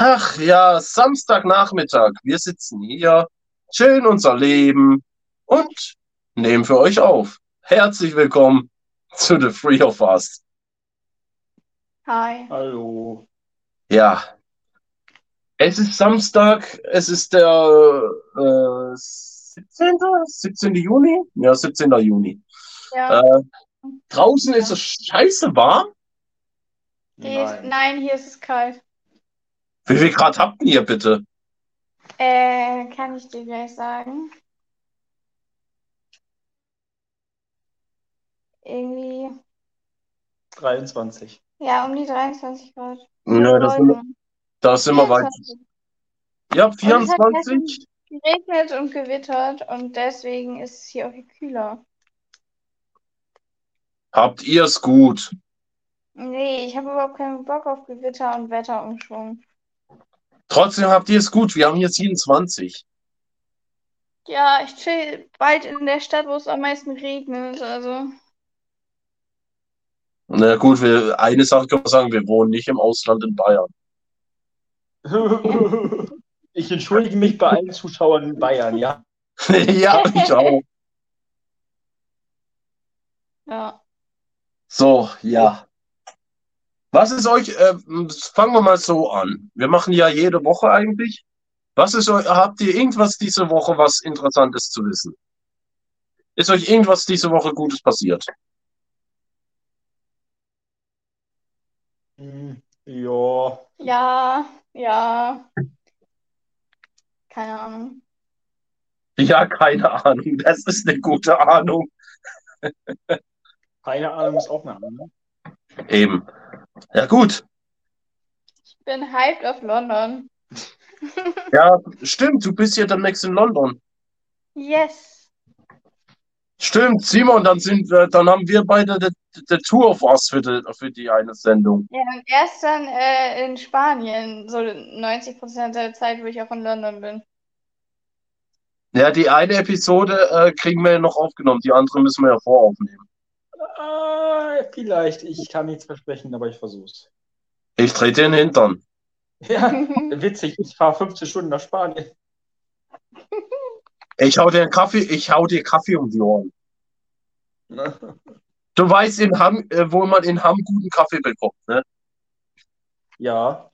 Ach ja, Samstagnachmittag. Wir sitzen hier, chillen unser Leben und nehmen für euch auf. Herzlich willkommen zu The Free of Us. Hi. Hallo. Ja, es ist Samstag, es ist der äh, 17. 17. Juni? Ja, 17. Juni. Ja. Äh, draußen ist es scheiße warm. Ist, nein, hier ist es kalt. Wie viel Grad habt ihr bitte? Äh, kann ich dir gleich sagen. Irgendwie, 23. ja, um die 23 Grad. Ja, das sind, da sind wir weit. 24. Ja, Und es hat 24. geregnet und gewittert und deswegen ist es hier auch hier kühler. Habt ihr es gut? Nee, ich habe überhaupt keinen Bock auf Gewitter und Wetterumschwung. Trotzdem habt ihr es gut. Wir haben hier 27. Ja, ich chill bald in der Stadt, wo es am meisten regnet, also. Na gut, wir, eine Sache können wir sagen, wir wohnen nicht im Ausland in Bayern. Ich entschuldige mich bei allen Zuschauern in Bayern, ja. ja, ich auch. Ja. So, ja. Was ist euch, äh, fangen wir mal so an. Wir machen ja jede Woche eigentlich. Was ist euch, habt ihr irgendwas diese Woche, was Interessantes zu wissen? Ist euch irgendwas diese Woche Gutes passiert? Hm, Ja, Ja, ja. Keine Ahnung. Ja, keine Ahnung. Das ist eine gute Ahnung. keine Ahnung, ist auch eine Ahnung. Eben. Ja, gut. Ich bin hyped auf London. Ja, stimmt. Du bist ja demnächst in London. Yes. Stimmt, Simon, dann sind wir, dann haben wir beide die Tour of Us für die, für die eine Sendung. Ja, und erst dann äh, in Spanien, so 90% der Zeit, wo ich auch in London bin. Ja, die eine Episode äh, kriegen wir ja noch aufgenommen, die andere müssen wir ja voraufnehmen. Ah, vielleicht, ich kann nichts versprechen, aber ich versuch's. Ich trete den Hintern. Ja, witzig, ich fahre 15 Stunden nach Spanien. Ich hau dir Kaffee, ich hau dir Kaffee um die Ohren. Du weißt, in Hamm, äh, wo man in Hamm guten Kaffee bekommt, ne? Ja,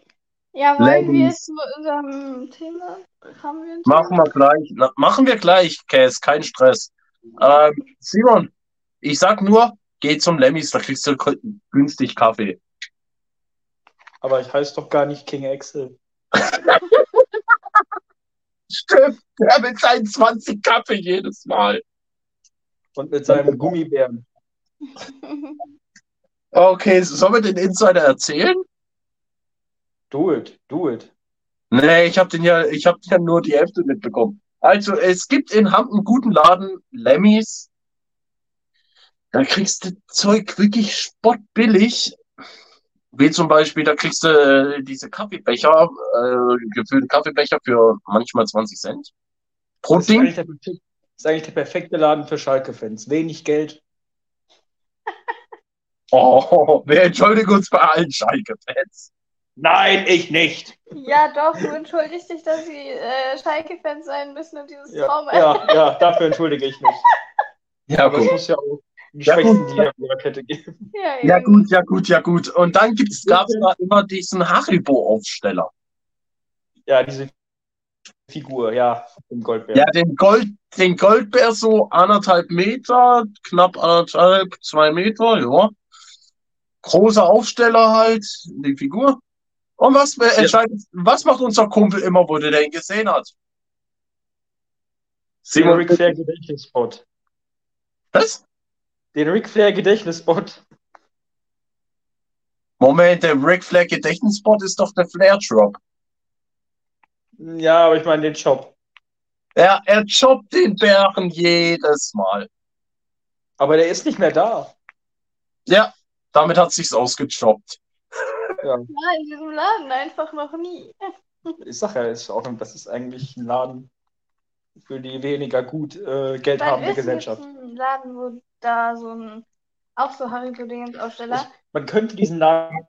Ja, wollen wir Ladies. zu unserem Thema? Haben wir ein Machen wir gleich. Na, machen wir gleich, Käse, kein Stress. Ähm, Simon, ich sag nur, geh zum Lemmys, da kriegst du günstig Kaffee. aber ich heiße doch gar nicht King Axel. Stimmt, der mit seinen 20 Kaffee jedes Mal. Und mit seinem Gummibären. Okay, sollen wir den Insider erzählen? Do it, do it. Nee, ich habe den ja, ich habe ja nur die Hälfte mitbekommen. Also, es gibt in Hamm einen guten Laden, Lemmys. Da kriegst du Zeug wirklich spottbillig. Wie zum Beispiel, da kriegst du äh, diese Kaffeebecher, äh, gefüllte Kaffeebecher für manchmal 20 Cent. Pro Das ist eigentlich Ding. der, ist eigentlich der perfekte Laden für Schalke-Fans. Wenig Geld. Oh, wir entschuldigen uns bei allen Schalke-Fans. Nein, ich nicht. Ja, doch, du entschuldigst dich, dass sie äh, Schalke-Fans sein müssen und dieses Ja, Trauma. ja, ja, dafür entschuldige ich mich. Ja, Aber es gut. muss ja auch die Ja, Schwächsten, gut. die in ihrer Kette geben. Ja, Ja, gut, ja, gut, ja, gut. Und dann gibt's, gab's da immer diesen Haribo-Aufsteller. Ja, diese Figur, ja, im Goldbär. Ja, den Gold, den Goldbär so anderthalb Meter, knapp anderthalb, zwei Meter, ja. Großer Aufsteller halt, die Figur. Und was entscheidet, was macht unser Kumpel immer, wo der den gesehen hat? Den Simon, Ric Flair Gedächtnisspot. was? Den Ric Flair Gedächtnisspot. Moment, der Ric Flair Gedächtnisspot ist doch der Flair Drop. Ja, aber ich meine den Shop. Er, er choppt den Bären jedes Mal. Aber der ist nicht mehr da. Ja, damit hat sich's ausgechoppt. Ja, Ja, in diesem Laden einfach noch nie. ich sag ja, ist auch, das ist eigentlich ein Laden für die weniger gut äh, Geld habende Gesellschaft. ein Laden, wo da so ein, auch so Haribo-Dingens-Aufsteller? Man könnte diesen Laden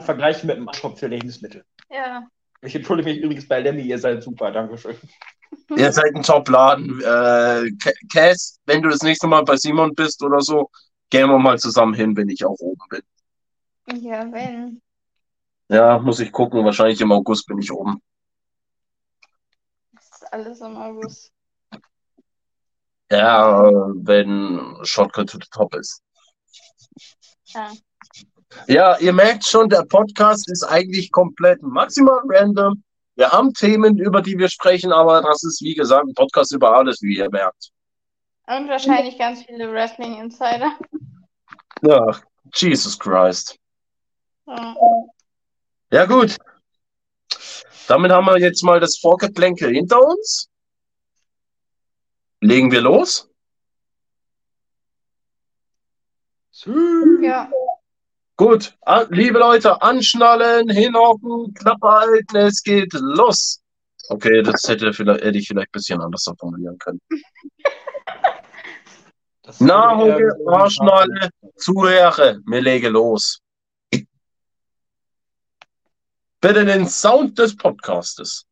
vergleichen mit einem Shop für Lebensmittel. Ja. Ich entschuldige mich übrigens bei Lemmy, ihr seid super, Dankeschön. Ihr seid ein Top-Laden. Äh, Ca- Cass, wenn du das nächste Mal bei Simon bist oder so, gehen wir mal zusammen hin, wenn ich auch oben bin. Ja, wenn. Ja, muss ich gucken. Wahrscheinlich im August bin ich oben. Das ist alles im August. Ja, wenn Shotcut to the Top ist. Ja. Ja, ihr merkt schon, der Podcast ist eigentlich komplett maximal random. Wir haben Themen, über die wir sprechen, aber das ist, wie gesagt, ein Podcast über alles, wie ihr merkt. Und wahrscheinlich ganz viele Wrestling-Insider. Ja, Jesus Christ. Ja. Ja, gut. Damit haben wir jetzt mal das Vorgeplänkel hinter uns. Legen wir los? ja. Gut, ah, liebe Leute, anschnallen, hinhocken, Klappe halten, es geht los. Okay, das hätte, vielleicht, hätte ich vielleicht ein bisschen anders formulieren können. Das Na, würde eher Hoge, so- Arschnalle, Zuhörer, wir legen los. Bitte den Sound des Podcastes.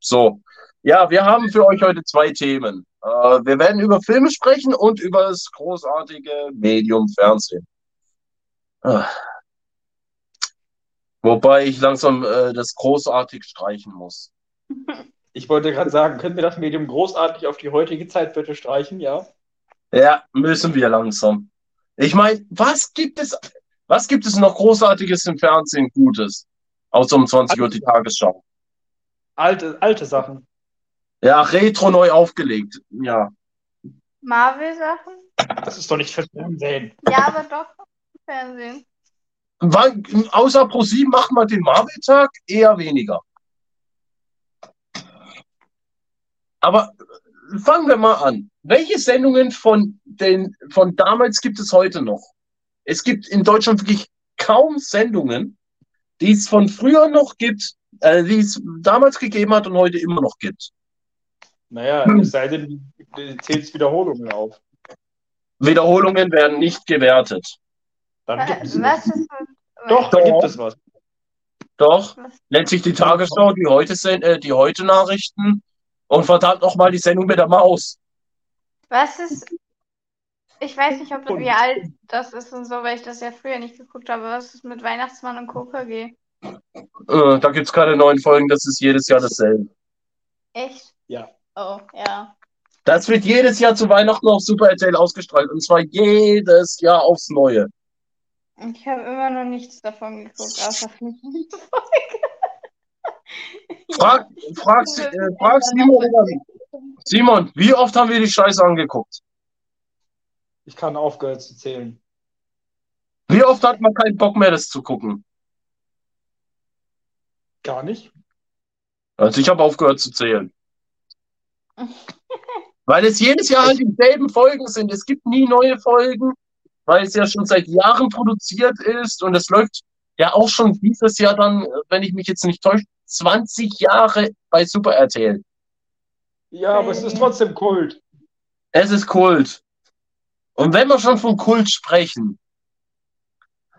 So, ja, wir haben für euch heute zwei Themen. Äh, wir werden über Filme sprechen und über das großartige Medium Fernsehen. Ah. Wobei ich langsam äh, das großartig streichen muss. Ich wollte gerade sagen, können wir das Medium großartig auf die heutige Zeit bitte streichen, ja? Ja, müssen wir langsam. Ich meine, was gibt es, was gibt es noch Großartiges im Fernsehen Gutes? Außer um 20 Uhr die Tagesschau. Alte, alte Sachen. Ja, Retro neu aufgelegt. Ja. Marvel-Sachen? Das ist doch nicht fürs Fernsehen. Ja, aber doch Fernsehen. Wann, außer ProSieben macht man den Marvel-Tag eher weniger. Aber fangen wir mal an. Welche Sendungen von, den, von damals gibt es heute noch? Es gibt in Deutschland wirklich kaum Sendungen, die es von früher noch gibt, äh, die es damals gegeben hat und heute immer noch gibt. Naja, es sei denn, du zählst Wiederholungen auf. Wiederholungen werden nicht gewertet. Dann gibt es Was ist Doch, da gibt es was. Doch, nennt sich die Tagesschau, die heute, äh, die heute Nachrichten und verdammt nochmal die Sendung mit der Maus. Was ist. Ich weiß nicht, ob wie alt das ist und so, weil ich das ja früher nicht geguckt habe. Was ist mit Weihnachtsmann und KKG? Äh, da gibt's keine neuen Folgen, das ist jedes Jahr dasselbe. Echt? Ja. Oh, ja. Das wird jedes Jahr zu Weihnachten auf Super RTL ausgestrahlt und zwar jedes Jahr aufs Neue. Ich habe immer noch nichts davon geguckt, außer fünf Frag, frag, äh, frag Simon. Simon, wie oft haben wir die Scheiße angeguckt? Ich kann aufgehört zu zählen. Wie oft hat man keinen Bock mehr, das zu gucken? Gar nicht. Also ich habe aufgehört zu zählen. Weil es jedes Jahr halt dieselben Folgen sind. Es gibt nie neue Folgen, weil es ja schon seit Jahren produziert ist und es läuft ja auch schon dieses Jahr dann, wenn ich mich jetzt nicht täusche, 20 Jahre bei Super RTL. Ja, aber es ist trotzdem Kult. Es ist Kult. Und wenn wir schon von Kult sprechen,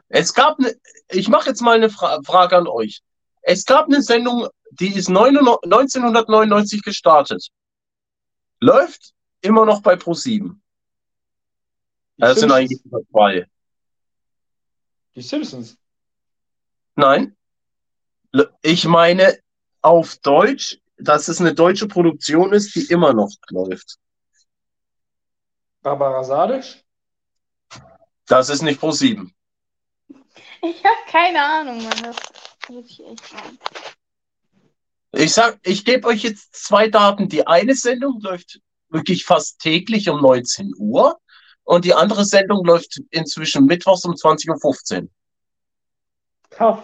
es gab eine, ich mache jetzt mal eine Fra Frage an euch. Es gab eine Sendung, die ist 99 1999 gestartet. Läuft immer noch bei Pro7. Die, Das sind Simpsons. eigentlich nur zwei. die Simpsons. Nein. Ich meine auf Deutsch, dass es eine deutsche Produktion ist, die immer noch läuft. Barbara Sadisch. Das ist nicht Pro7. Ich habe keine Ahnung, Mann. Ich echt sagen. Ich sag, ich gebe euch jetzt zwei Daten. Die eine Sendung läuft wirklich fast täglich um 19 Uhr und die andere Sendung läuft inzwischen mittwochs um 20.15 Uhr. Tough.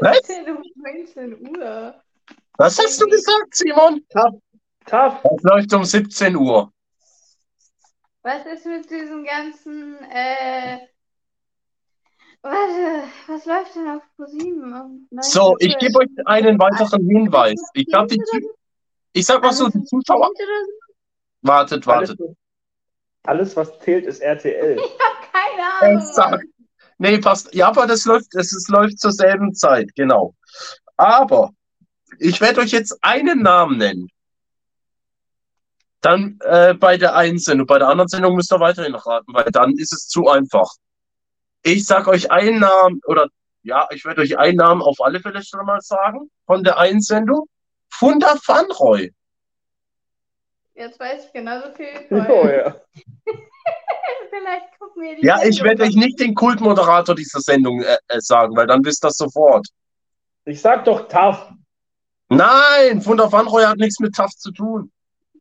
Was? 19 Uhr. Was hast du gesagt, Simon? Tough. Das läuft um 17 Uhr. Was ist mit diesem ganzen, äh, warte, was läuft denn auf ProSieben? So, ich gebe euch einen weiteren Hinweis. Ich glaube, die, Zu- ich sag mal so, die Zuschauer, wartet, wartet. alles, was zählt, ist RTL. Keine Ahnung. Exakt. Nee, passt. Ja, aber das läuft, das ist, läuft zur selben Zeit, genau. Aber ich werde euch jetzt einen Namen nennen. Dann äh, bei der einen Sendung. Bei der anderen Sendung müsst ihr weiterhin raten, weil dann ist es zu einfach. Ich sag euch einen Namen, oder ja, ich werde euch einen Namen auf alle Fälle schon mal sagen, von der einen Sendung. Funda Fanroy. Jetzt weiß ich genauso viel. Oh, Vorher. ja. Vielleicht gucken wir die Ja, ich werde euch nicht den Kultmoderator dieser Sendung äh, äh, sagen, weil dann wisst ihr das sofort. Ich sag doch TAF. Nein, Funda Fanroy hat nichts mit TAF zu tun.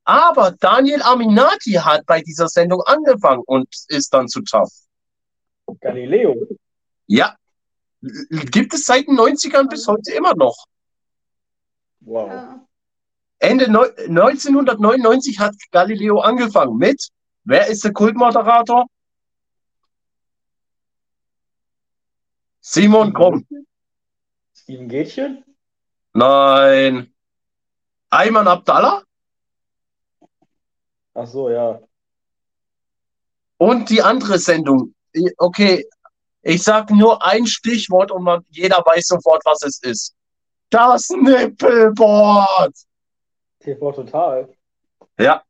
Aber Daniel Aminati hat bei dieser Sendung angefangen und ist dann zu TAF. Galileo. Ja, gibt es seit den 90ern bis heute immer noch. Wow. Ja. Ende neu- 1999 hat Galileo angefangen mit, wer ist der Kultmoderator? Simon, komm. Steven Gätchen? Nein. Ayman Abdallah Ach so, ja. und die andere Sendung. Okay, ich sag nur ein Stichwort und man, jeder weiß sofort, was es ist. Das Nippelboard. TV Total. Ja.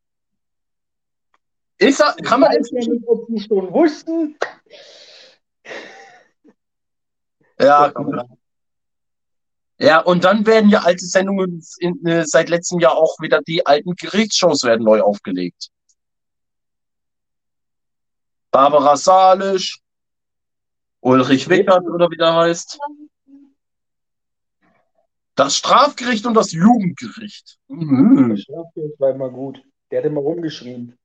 Ist, er- kann man ich weiß nicht, ob Sie schon wussten. Ja. Ja, und dann werden ja alte Sendungen in, äh, seit letztem Jahr auch wieder die alten Gerichtsshows werden neu aufgelegt. Barbara Salisch, Ulrich Wickert oder wie der heißt. Das Strafgericht und das Jugendgericht. Mhm. Das Strafgericht war immer gut. Der hat immer rumgeschrien.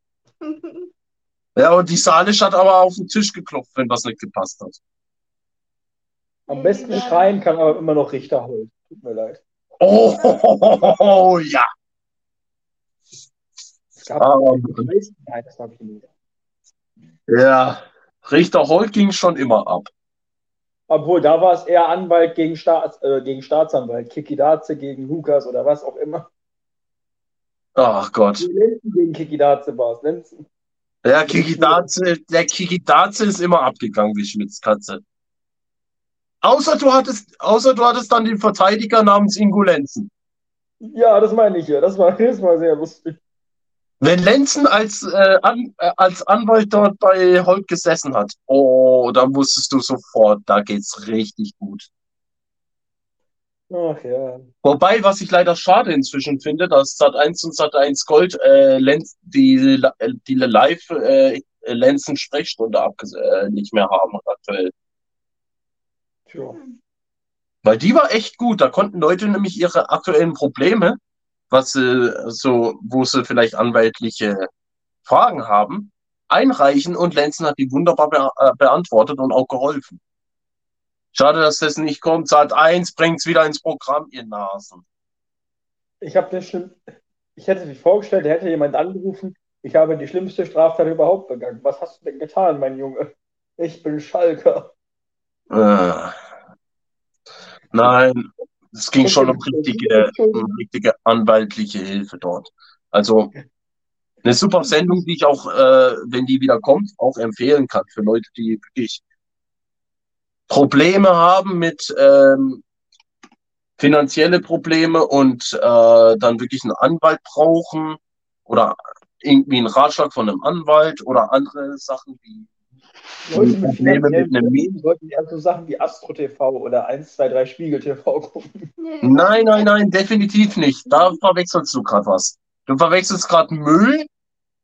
Ja, und die Salisch hat aber auf den Tisch geklopft, wenn was nicht gepasst hat. Am besten schreien kann aber immer noch Richter Holt. Tut mir leid. Oh, ja. Es gab Ah, Nein, das habe ich nicht. Ja. Richter Holt ging schon immer ab. Obwohl, da war es eher Anwalt gegen, Staats, äh, gegen Staatsanwalt. Kiki Daze gegen Lukas oder was auch immer. Ach Gott. Lenzen gegen Kiki Daze war es. Lenzen. Ja, Kiki Daze, der Kiki Daze ist immer abgegangen wie Schmitz Katze. Außer du hattest, außer du hattest dann den Verteidiger namens Ingo Lenzen. Ja, das meine ich ja. Das war, das war sehr lustig. Wenn Lenzen als, äh, an, äh, als Anwalt dort bei Holt gesessen hat, oh, dann wusstest du sofort, da geht's richtig gut. Ach ja. Wobei, was ich leider schade inzwischen finde, dass Sat1 und Sat1 Gold äh, Lenz, die, die live äh, Lenzen Sprechstunde abges äh, nicht mehr haben aktuell. Tja. Weil die war echt gut. Da konnten Leute nämlich ihre aktuellen Probleme, was sie so, wo sie vielleicht anwaltliche Fragen haben, einreichen und Lenzen hat die wunderbar be äh, beantwortet und auch geholfen. Schade, dass das nicht kommt. Sat 1 bringt's wieder ins Programm, ihr Nasen. Ich habe den schlimm. Ich hätte mich vorgestellt, da hätte jemand angerufen, ich habe die schlimmste Straftat überhaupt begangen. Was hast du denn getan, mein Junge? Ich bin Schalker. Äh. Nein, es ging schon um richtige, um richtige anwaltliche Hilfe dort. Also eine super Sendung, die ich auch, äh, wenn die wieder kommt, auch empfehlen kann für Leute, die wirklich Probleme haben mit ähm, finanzielle Probleme und äh, dann wirklich einen Anwalt brauchen oder irgendwie einen Ratschlag von einem Anwalt oder andere Sachen wie Leute mit finanziellen einem Problemen sollten eher so Sachen wie Astro TV oder 1, 2, 3 Spiegel TV gucken. Nein, nein, nein, definitiv nicht. Da verwechselst du gerade was. Du verwechselst gerade Müll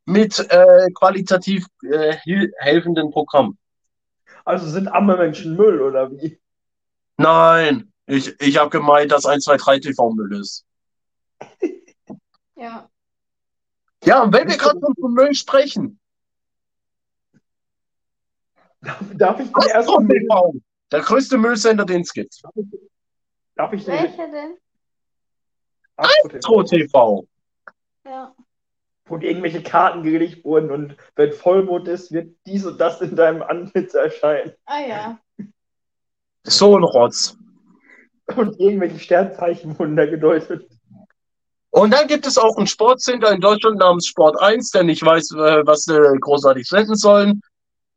mit äh, qualitativ äh, helfenden Programmen. Also sind arme Menschen Müll oder wie? Nein, ich, ich habe gemeint, dass 1, 2, 3 TV Müll ist. Ja. Ja, und wenn wir gerade von Müll sprechen, Darf, darf ich den ersten Müll, TV, der größte Müllsender, den es gibt. darf ich den Welche denn? Astro TV. Ja. wo irgendwelche Karten gelegt wurden und wenn Vollmond ist, wird dies und das in deinem Antlitz erscheinen. Ah ja. So ein Rotz. Und irgendwelche Sternzeichen wurden da gedeutet. Und dann gibt es auch einen Sportsender in Deutschland namens Sport 1, der nicht weiß, äh, was sie großartig senden sollen.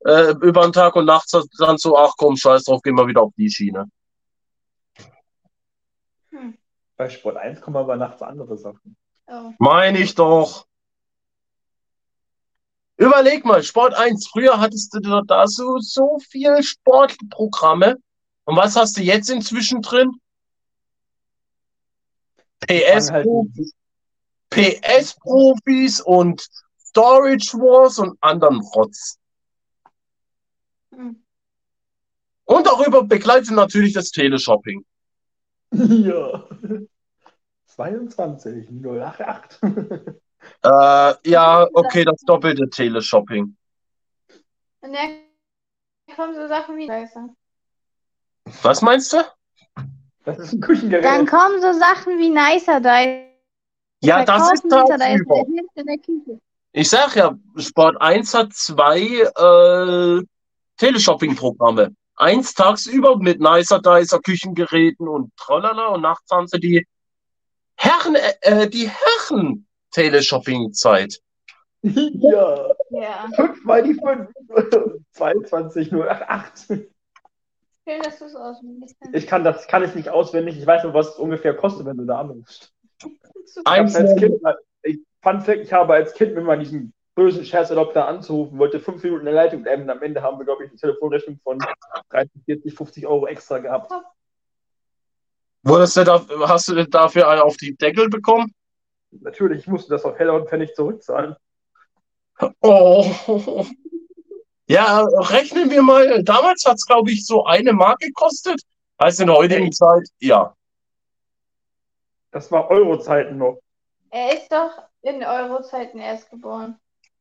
Äh, über den Tag und nachts dann so, ach komm, scheiß drauf, gehen wir wieder auf die Schiene. Hm. Bei Sport 1 kommen aber nachts andere Sachen. Oh. Meine ich doch. Überleg mal, Sport 1, früher hattest du da so, so viel Sportprogramme. Und was hast du jetzt inzwischen drin? PS-Profis Halt, PS-Profis und Storage Wars und anderen Rotz. Hm. Und darüber begleitet natürlich das Teleshopping. ja. 22, 088. Äh, ja, okay, das doppelte Teleshopping. Und dann kommen so Sachen wie Nicer. Was meinst du? Das ist ein Küchengerät. Dann kommen so Sachen wie Nicer Dice. Ja, das ist Dice der Küche. Ich sag ja, Sport 1 hat zwei äh, Teleshopping-Programme. Eins tagsüber mit Nicer Dicer, Küchengeräten und tralala und nachts haben sie die Herren, äh, äh, die Herren Teleshopping-Zeit. ja. Ja. Fünfmal die fünf. 22, 088. Schön, dass du es auswendig kannst. Ich kann das kann ich nicht auswendig. Ich weiß nur, was es ungefähr kostet, wenn du da anrufst. Ich, als kind, ich, Fun Fact, ich habe als Kind mir mal diesen bösen Scherz erlaubt, da anzurufen, wollte fünf Minuten in der Leitung bleiben und am Ende haben wir, glaube ich, eine Telefonrechnung von 30, 40, 50 Euro extra gehabt. Wurdest du da, hast du dafür einen auf die Deckel bekommen? Natürlich, ich musste das auf Heller und Pfennig zurückzahlen. Oh. Ja, rechnen wir mal. Damals hat es, glaube ich, so eine Mark gekostet. Heißt in der heutigen Echt? Zeit, ja. Das war Euro-Zeiten noch. Er ist doch in Eurozeiten erst geboren.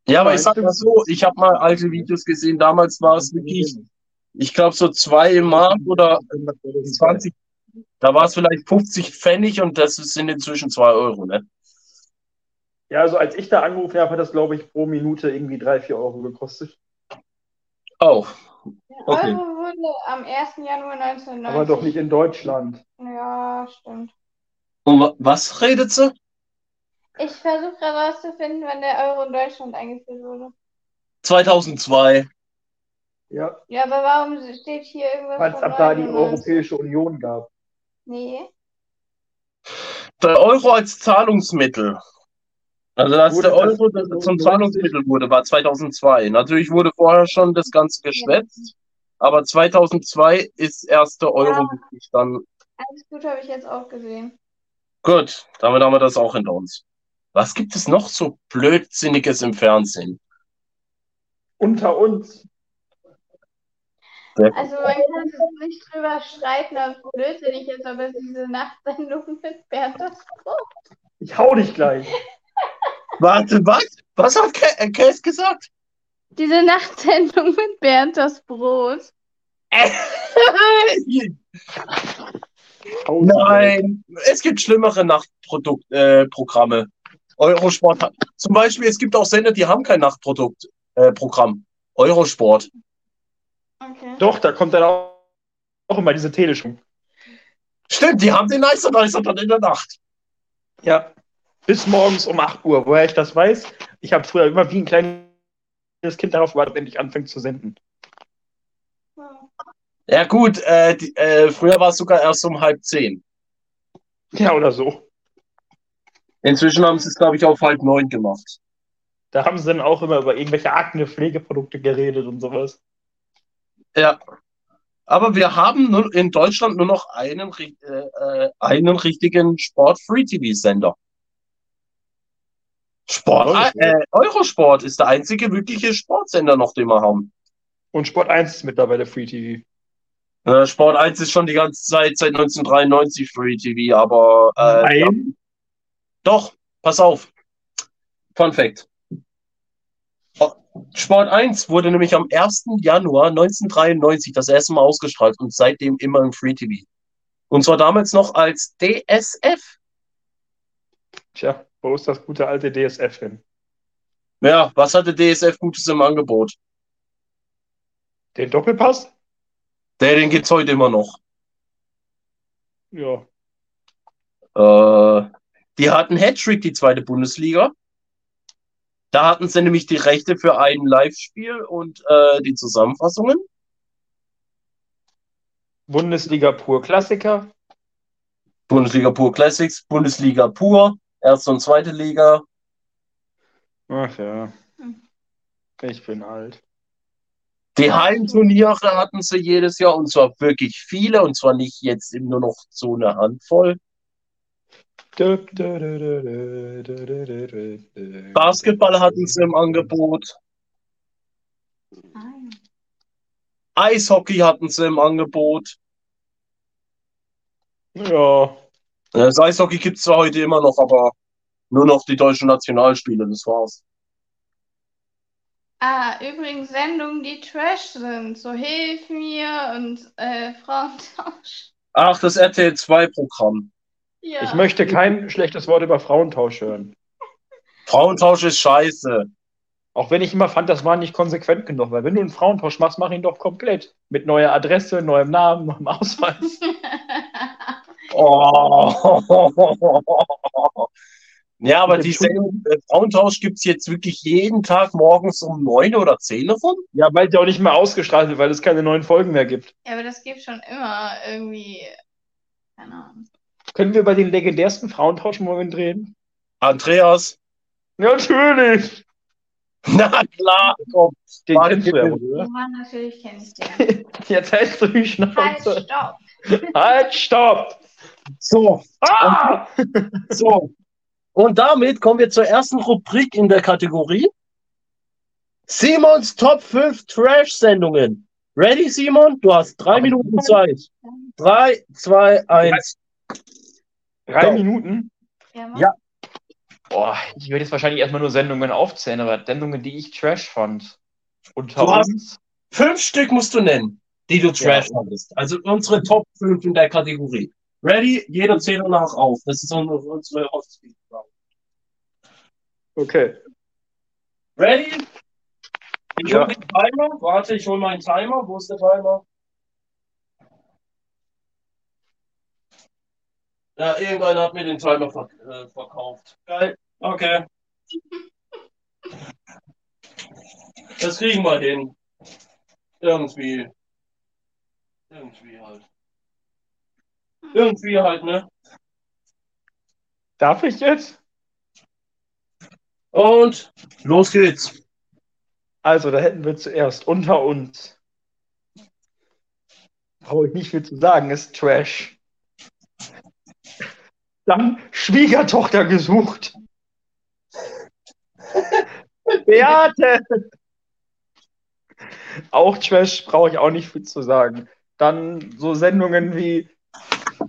Ja, aber ich sage das. so, ich habe mal alte Videos gesehen. Damals war es wirklich, ich glaube, so zwei Mark oder 20. Da war es vielleicht 50 Pfennig und das sind inzwischen zwei Euro, ne? Ja, also als ich da angerufen habe, hat das, glaube ich, pro Minute irgendwie 3, 4 Euro gekostet. Oh, Der Okay. Euro wurde am 1. Januar 1990. Aber doch nicht in Deutschland. Ja, stimmt. und wa- was redet sie? Ich versuche gerade rauszufinden, wann der Euro in Deutschland eingeführt wurde. 2002. Ja, Ja, aber warum steht hier irgendwas weil es ab da die 99? Europäische Union gab. Nee. Der Euro als Zahlungsmittel. Also, dass Wurde der das Euro 1990? zum Zahlungsmittel wurde, war 2002. Natürlich wurde vorher schon das Ganze geschwätzt, aber 2002 ist erst der Euro Ja. wirklich dann. Alles gut habe ich jetzt auch gesehen. Gut, damit haben wir das auch hinter uns. Was gibt es noch so Blödsinniges im Fernsehen? Unter uns. Also man kann sich nicht drüber streiten, ob blödsinnig ist, aber es ist diese Nachtsendung mit Bernd das Brot. Ich hau dich gleich. Warte, was? Was hat Ke äh, Käs gesagt? Diese Nachtsendung mit Bernd das Brot. Dich gleich. Nein, es gibt schlimmere Nachtprogramme. Äh. Eurosport hat. Zum Beispiel, es gibt auch Sender, die haben kein Nachtprodukt äh. Eurosport. Okay. Doch, da kommt dann auch, auch immer diese Teleshow. Stimmt, die haben den Nicer Nicer dann in der Nacht. Ja. Bis morgens um 8 Uhr. Woher ich das weiß, ich habe früher immer wie ein kleines Kind darauf gewartet, endlich anfängt zu senden. Ja gut, äh, die, äh, früher war es sogar erst um halb zehn. Ja, oder so. Inzwischen haben sie es, glaube ich, auf halb neun gemacht. Da haben sie dann auch immer über irgendwelche Akne Pflegeprodukte geredet und sowas. Ja. Aber wir haben nur in Deutschland nur noch einen, äh, äh, einen richtigen Sport-Free-TV-Sender. Sport, Eurosport. äh, Eurosport ist der einzige wirkliche Sportsender noch, den wir haben. Und Sport 1 ist mittlerweile Free TV. Äh, Sport 1 ist schon die ganze Zeit seit 1993 Free TV, aber äh, Nein. Doch, pass auf. Fun Fact. Sport 1 wurde nämlich am 1. Januar 1993 das erste Mal ausgestrahlt und seitdem immer im Free TV. Und zwar damals noch als DSF. Tja, wo ist das gute alte DSF hin? Ja, was hatte DSF Gutes im Angebot? Den Doppelpass? Der, den gibt's heute immer noch. Ja. Äh, die hatten Hattrick, die zweite Bundesliga. Da hatten sie nämlich die Rechte für ein Live-Spiel und äh, die Zusammenfassungen. Bundesliga pur Klassiker. Bundesliga Pur Classics, Bundesliga Pur, erste und zweite Liga. Ach ja. Hm. Ich bin alt. Die Heimturniere hatten sie jedes Jahr und zwar wirklich viele und zwar nicht jetzt eben nur noch so eine Handvoll. Basketball hatten sie im Angebot, Eishockey hatten sie im Angebot. Ja. Das Eishockey gibt es zwar heute immer noch, aber nur noch die deutschen Nationalspiele, das war's. Ah, übrigens Sendungen, die Trash sind. So Hilf mir und äh, Frauentausch. Ach, das RTL 2-Programm. Ja. Ich möchte kein schlechtes Wort über Frauentausch hören. Frauentausch ist scheiße. Auch wenn ich immer fand, das war nicht konsequent genug, weil wenn du einen Frauentausch machst, mach ihn doch komplett. Mit neuer Adresse, neuem Namen, neuem Ausweis. Oh. Ja, aber die Sendung äh, Frauentausch gibt's jetzt wirklich jeden Tag morgens um neun oder zehn rum? Ja, weil der auch nicht mehr ausgestrahlt wird, weil es keine neuen Folgen mehr gibt. ja, aber das gibt schon immer irgendwie. Keine Ahnung. Können wir über den legendärsten Frauentausch-Moment reden? Andreas? Natürlich! Na klar, komm. Den Warte, kennst du ja oder? Ja, natürlich kenn ich den. Jetzt hältst du die Halt, Schnauze. stopp! Halt, stopp! So, Ah! so. Und damit kommen wir zur ersten Rubrik in der Kategorie. Simons Top 5 Trash-Sendungen. Ready, Simon? Du hast drei Minuten Zeit. Drei, zwei, eins. Drei Go. Minuten? Ja. Ja. Boah, ich würde jetzt wahrscheinlich erstmal nur Sendungen aufzählen, aber Sendungen, die ich Trash fand. Unter Du hast- uns. Fünf Stück musst du nennen, die du Trash fandest. Also unsere Top 5 in der Kategorie. Ready? Jeder zählt danach auf. Das ist unsere, unsere Offspeed. Okay. Ready? Ich Ja. hole den Timer. Warte, ich hole meinen Timer. Wo ist der Timer? Ja, irgendeiner hat mir den Timer verk äh, verkauft. Geil. Okay. Das kriegen wir hin. Irgendwie. Irgendwie halt. Irgendwie halt, ne? Darf ich jetzt? Und los geht's. Also, da hätten wir zuerst unter uns. Brauche ich nicht viel zu sagen, ist Trash. Dann Schwiegertochter gesucht. Beate! Auch Trash brauche ich auch nicht viel zu sagen. Dann so Sendungen wie,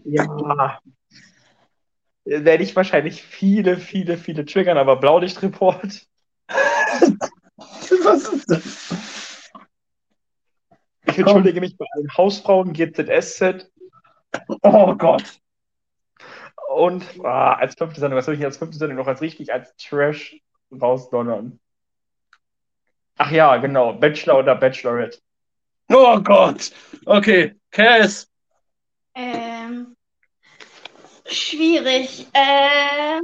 ja, werde ich wahrscheinlich viele, viele, viele triggern, aber Blaulichtreport. Was ist das? Ich entschuldige mich bei allen Hausfrauen, GZSZ Oh Gott. Und ah, als fünfte Sendung, was soll ich als fünfte Sendung noch als richtig als Trash rausdonnern? Ach ja, genau, Bachelor oder Bachelorette. Oh Gott. Okay, Cass. Ähm, schwierig. Äh,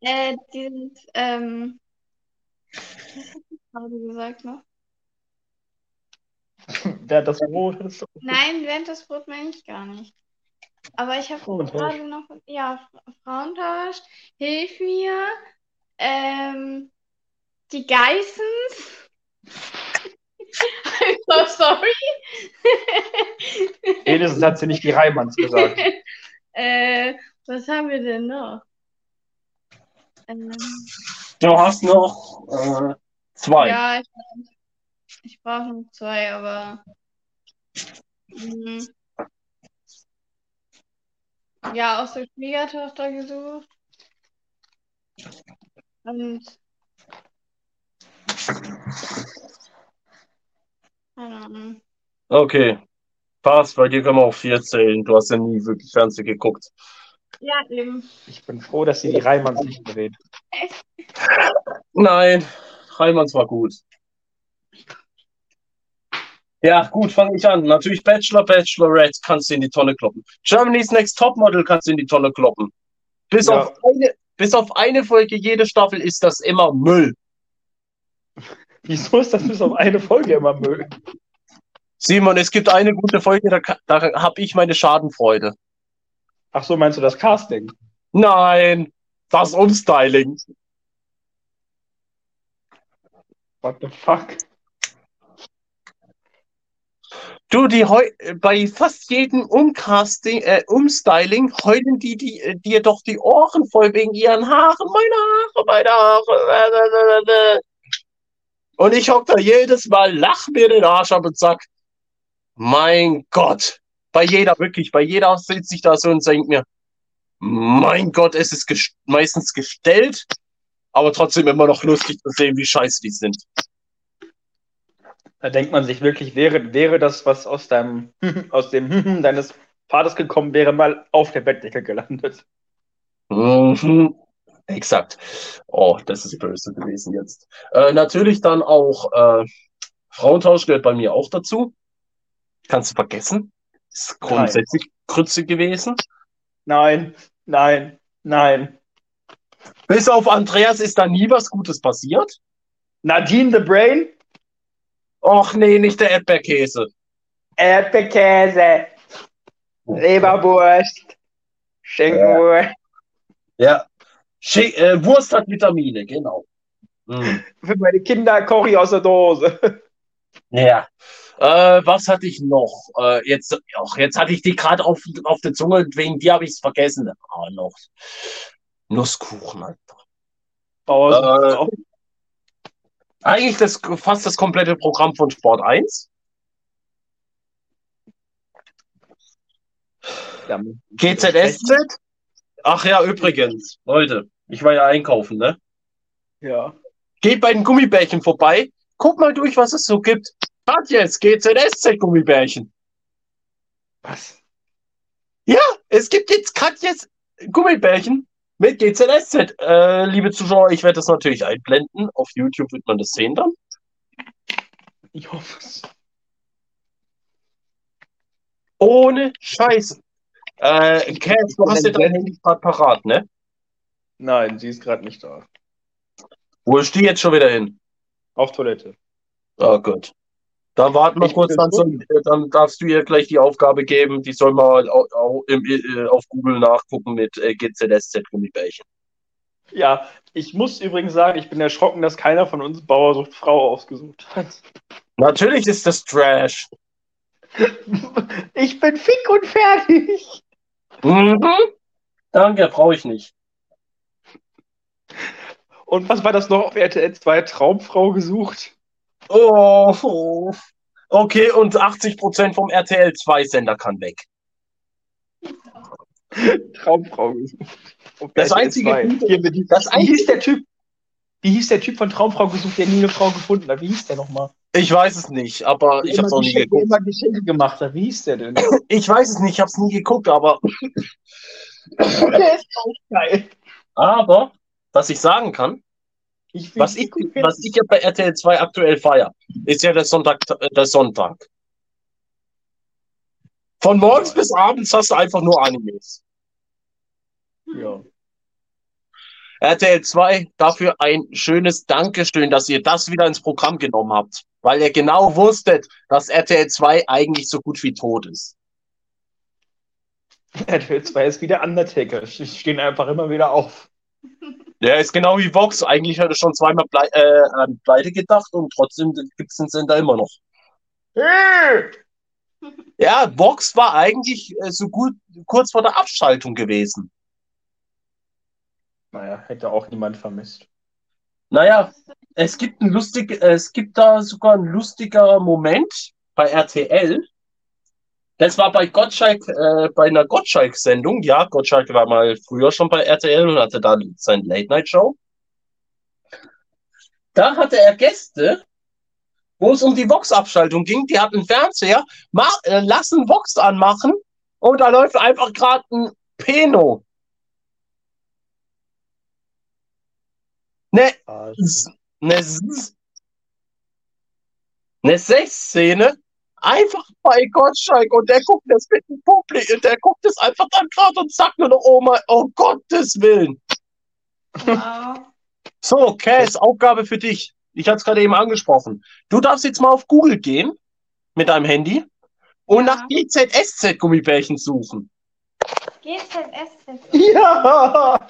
äh, dieses, ähm, was hast du gerade gesagt noch? Wer hat das Brot? Ist Nein, während das Brot meine ich gar nicht. Aber ich habe gerade noch, ja, Fra- Frauentausch, hilf mir, ähm, die Geissens. I'm so sorry. Wenigstens hat sie nicht die Reimanns gesagt. äh, was haben wir denn noch? Ähm, Du hast noch äh, zwei. ja, ich, ich brauche noch zwei, aber. mm, ja, aus der Schwiegertochter gesucht. Und. Keine Ahnung. Okay. Passt, bei dir können wir auch vier zählen. Du hast ja nie wirklich Fernsehen geguckt. Ja, eben. Ich bin froh, dass sie die Reimanns nicht erwähnt. Nein, Heimanns war gut. Ja, gut, fange ich an. Natürlich Bachelor, Bachelorette kannst du in die Tonne kloppen. Germany's Next Topmodel kannst du in die Tonne kloppen. Bis, Ja. auf eine, bis auf eine Folge jede Staffel ist das immer Müll. Wieso ist das bis auf eine Folge immer Müll? Simon, es gibt eine gute Folge, da, da habe ich meine Schadenfreude. Ach so, meinst du das Casting? Nein, das Umstyling. What the fuck? Du, die heu bei fast jedem Umcasting, äh, Umstyling heulen die, die äh, dir doch die Ohren voll wegen ihren Haaren. Meine Haare, meine Haare. Und ich hock da jedes Mal, lach mir den Arsch ab und sag, mein Gott. Bei jeder, wirklich, bei jeder sitze ich da so und denke mir, mein Gott, es ist gest meistens gestellt, aber trotzdem immer noch lustig zu sehen, wie scheiße die sind. Da denkt man sich wirklich, wäre, wäre das, was aus deinem, aus dem deines Vaters gekommen wäre, mal auf der Bettdecke gelandet. Mhm. Exakt. Oh, das ist böse gewesen jetzt. Äh, natürlich dann auch äh, Frauentausch gehört bei mir auch dazu. Kannst du vergessen. Ist grundsätzlich nein. Krütze gewesen. Nein, nein, nein. Bis auf Andreas ist da nie was Gutes passiert. Nadine the Brain? Och nee, nicht der Erdbeerkäse. Erdbeerkäse. Leberwurst. Schenkenwurst. Ja. Sch äh, Wurst hat Vitamine, genau. Mhm. Für meine Kinder koche ich aus der Dose. Ja. Äh, was hatte ich noch? Äh, jetzt, ach, jetzt hatte ich die gerade auf, auf der Zunge, wegen dir habe ich es vergessen. Ah, noch. Nusskuchen, Alter. Oh, äh, eigentlich das, fast das komplette Programm von Sport 1. Ja, GZSZ. Ach ja, übrigens, Leute, ich war ja einkaufen, ne? Ja. Geht bei den Gummibärchen vorbei, guck mal durch, was es so gibt. Hat jetzt GZSZ Gummibärchen. Was? Ja, es gibt jetzt Katjes Gummibärchen mit GZSZ. Äh, liebe Zuschauer, ich werde das natürlich einblenden. Auf YouTube wird man das sehen dann. Ich hoffe es. Ohne Scheiße. Äh, Cass, du hast ja dein Handy gerade parat, ne? Nein, sie ist gerade nicht da. Wo ist die jetzt schon wieder hin? Auf Toilette. Oh gut. Dann warten wir Ich kurz, dann, soll, dann darfst du ihr gleich die Aufgabe geben, die soll mal au, au, im, äh, auf Google nachgucken mit äh, GZSZ Gummibärchen. Ja, ich muss übrigens sagen, ich bin erschrocken, dass keiner von uns Bauer sucht Frau ausgesucht hat. Natürlich ist das Trash. Ich bin fick und fertig. Mhm. Danke, brauche ich nicht. Und was war das noch auf RTL 2? Traumfrau gesucht? Oh, oh. Okay, und 80% vom RTL 2-Sender kann weg. Traumfrau Das einzige 2. Gute- das wie hieß der Typ? Wie hieß der Typ von Traumfrau gesucht, der nie eine Frau gefunden hat? Wie hieß der nochmal? Ich weiß es nicht, aber ich habe es noch nie geguckt. immer Geschenke gemacht hat. Wie hieß der denn? Ich weiß es nicht, ich habe es nie geguckt, aber, der ist auch geil. aber was ich sagen kann, Ich was ich, was ich ja bei RTL 2 aktuell feier, ist ja der Sonntag, äh, der Sonntag. Von morgens bis abends hast du einfach nur Animes. ja. RTL 2, dafür ein schönes Dankeschön, dass ihr das wieder ins Programm genommen habt. Weil ihr genau wusstet, dass RTL 2 eigentlich so gut wie tot ist. RTL 2 ist wie der Undertaker. Sie stehen einfach immer wieder auf. Der ist genau wie Vox. Eigentlich hat er schon zweimal blei äh, an Pleite gedacht und trotzdem gibt es den Sender immer noch. Ja, Vox war eigentlich äh, so gut kurz vor der Abschaltung gewesen. Naja, hätte auch niemand vermisst. Naja, es gibt ein lustig, es gibt da sogar ein lustiger Moment bei RTL. Das war bei Gottschalk, äh, bei einer Gottschalk-Sendung. Ja, Gottschalk war mal früher schon bei RTL und hatte da seine Late-Night-Show. Da hatte er Gäste, wo es um die Vox-Abschaltung ging. Die hatten einen Fernseher, äh, lassen Vox anmachen und da läuft einfach gerade ein Peno. Ne, eine, S- eine Sexszene einfach bei Gottschalk und der guckt das mit dem Publikum, der guckt das einfach dann gerade und sagt nur noch, oh mein, oh Gottes Willen. Wow. So, Cass, Aufgabe für dich. Ich hatte es gerade eben angesprochen. Du darfst jetzt mal auf Google gehen mit deinem Handy und Ja. nach GZSZ-Gummibärchen suchen. GZSZ. Ja!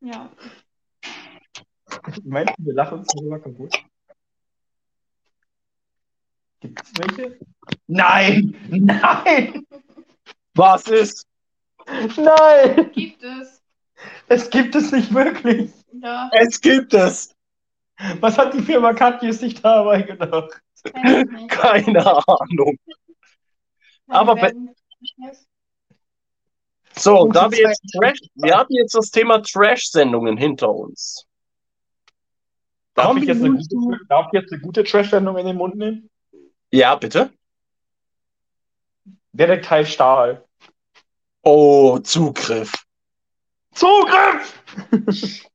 Ja. Meinst du, wir lachen uns darüber kaputt? Gibt es welche? Nein! Nein! Was ist? Nein! Gibt es. Es gibt es nicht wirklich. Ja, Es gibt es. Was hat die Firma Katjes sich dabei gedacht? Keine Ahnung. Aber Wenn- So, Gute da wir jetzt. Trash, wir haben jetzt das Thema Trash-Sendungen hinter uns. Darf ich, jetzt eine gute, darf ich jetzt eine gute Trash-Sendung in den Mund nehmen? Ja, bitte. Detektiv Stahl. Oh, Zugriff. Zugriff!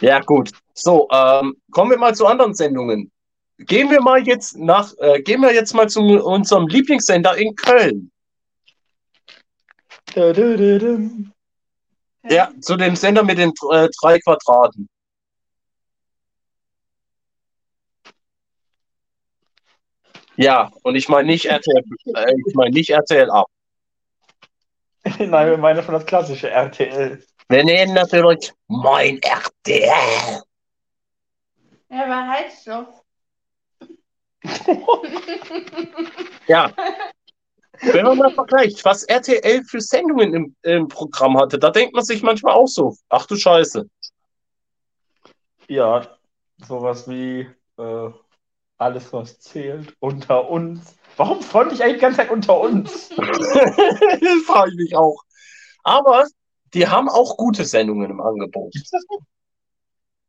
Ja, gut. So, ähm, kommen wir mal zu anderen Sendungen. Gehen wir mal jetzt nach, äh, gehen wir jetzt mal zu unserem Lieblingssender in Köln. Da, da, da, dum. Ja, zu dem Sender mit den äh, drei Quadraten. Ja, und ich meine nicht RTL, äh, ich meine nicht RTL ab. Nein, wir meinen schon das klassische RTL. Wir nehmen natürlich mein RTL. Ja, aber heißt doch. Ja. Wenn man mal vergleicht, was RTL für Sendungen im, im Programm hatte, da denkt man sich manchmal auch so, ach du Scheiße. Ja, sowas wie äh, alles, was zählt, unter uns. Warum freut ich eigentlich die ganze Zeit unter uns? das frage ich mich auch. Aber die haben auch gute Sendungen im Angebot. Gibt's das noch?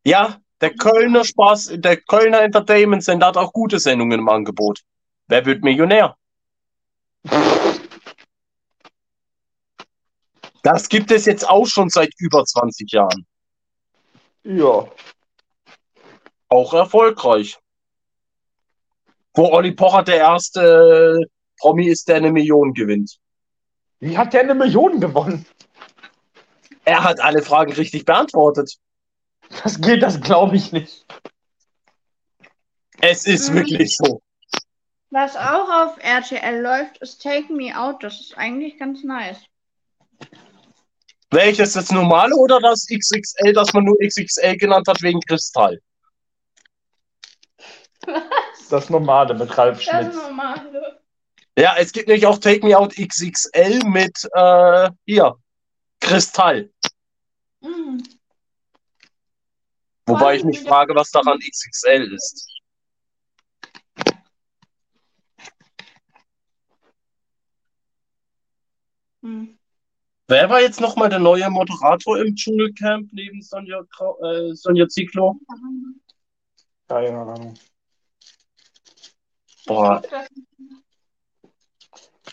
Ja, der Kölner Spaß, der Kölner Entertainment Center hat auch gute Sendungen im Angebot. Wer wird Millionär? Das gibt es jetzt auch schon seit über 20 Jahren. Ja. Auch erfolgreich. Wo Olli Pocher der erste äh, Promi ist, der eine Million gewinnt. Wie hat der eine Million gewonnen? Er hat alle Fragen richtig beantwortet. Das geht, das glaube ich nicht. Es ist Mhm. wirklich so. Was auch auf RTL läuft, ist Take Me Out. Das ist eigentlich ganz nice. Welches das normale oder das XXL, das man nur XXL genannt hat wegen Kristall? Das normale mit Ralf Das Schmitz. normale. Ja, es gibt nämlich auch Take Me Out XXL mit äh, hier Kristall. Mhm. Wobei ich mich frage, was daran XXL ist. Mhm. Wer war jetzt nochmal der neue Moderator im Dschungelcamp neben Sonja, Grau äh, Sonja Ziegler? Keine Ahnung. Boah.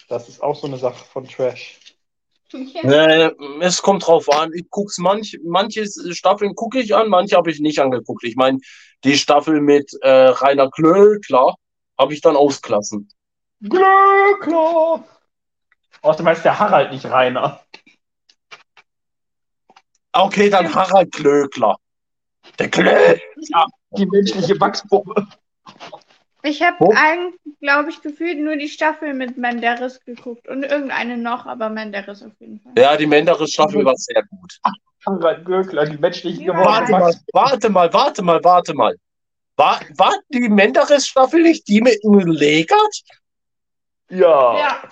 Das ist auch so eine Sache von Trash. Ja. Äh, es kommt drauf an. Ich guck's manch, manche Staffeln gucke ich an, manche habe ich nicht angeguckt. Ich meine, die Staffel mit äh, Rainer Klöckler habe ich dann ausklassen. Glückler! Außerdem heißt der Harald nicht Rainer. Okay, dann Harald Klöckler. Der Klö. Die menschliche Wachspuppe. Ich habe Wo? eigentlich, glaube ich, gefühlt nur die Staffel mit Menderes geguckt und irgendeine noch, aber Menderes auf jeden Fall. Ja, die Menderes-Staffel war sehr gut. Harald Glöckler, die menschliche Ja. Warte mal, warte mal, warte mal, warte mal. War, war die Menderes-Staffel nicht die mit dem Legert? Ja. Ja,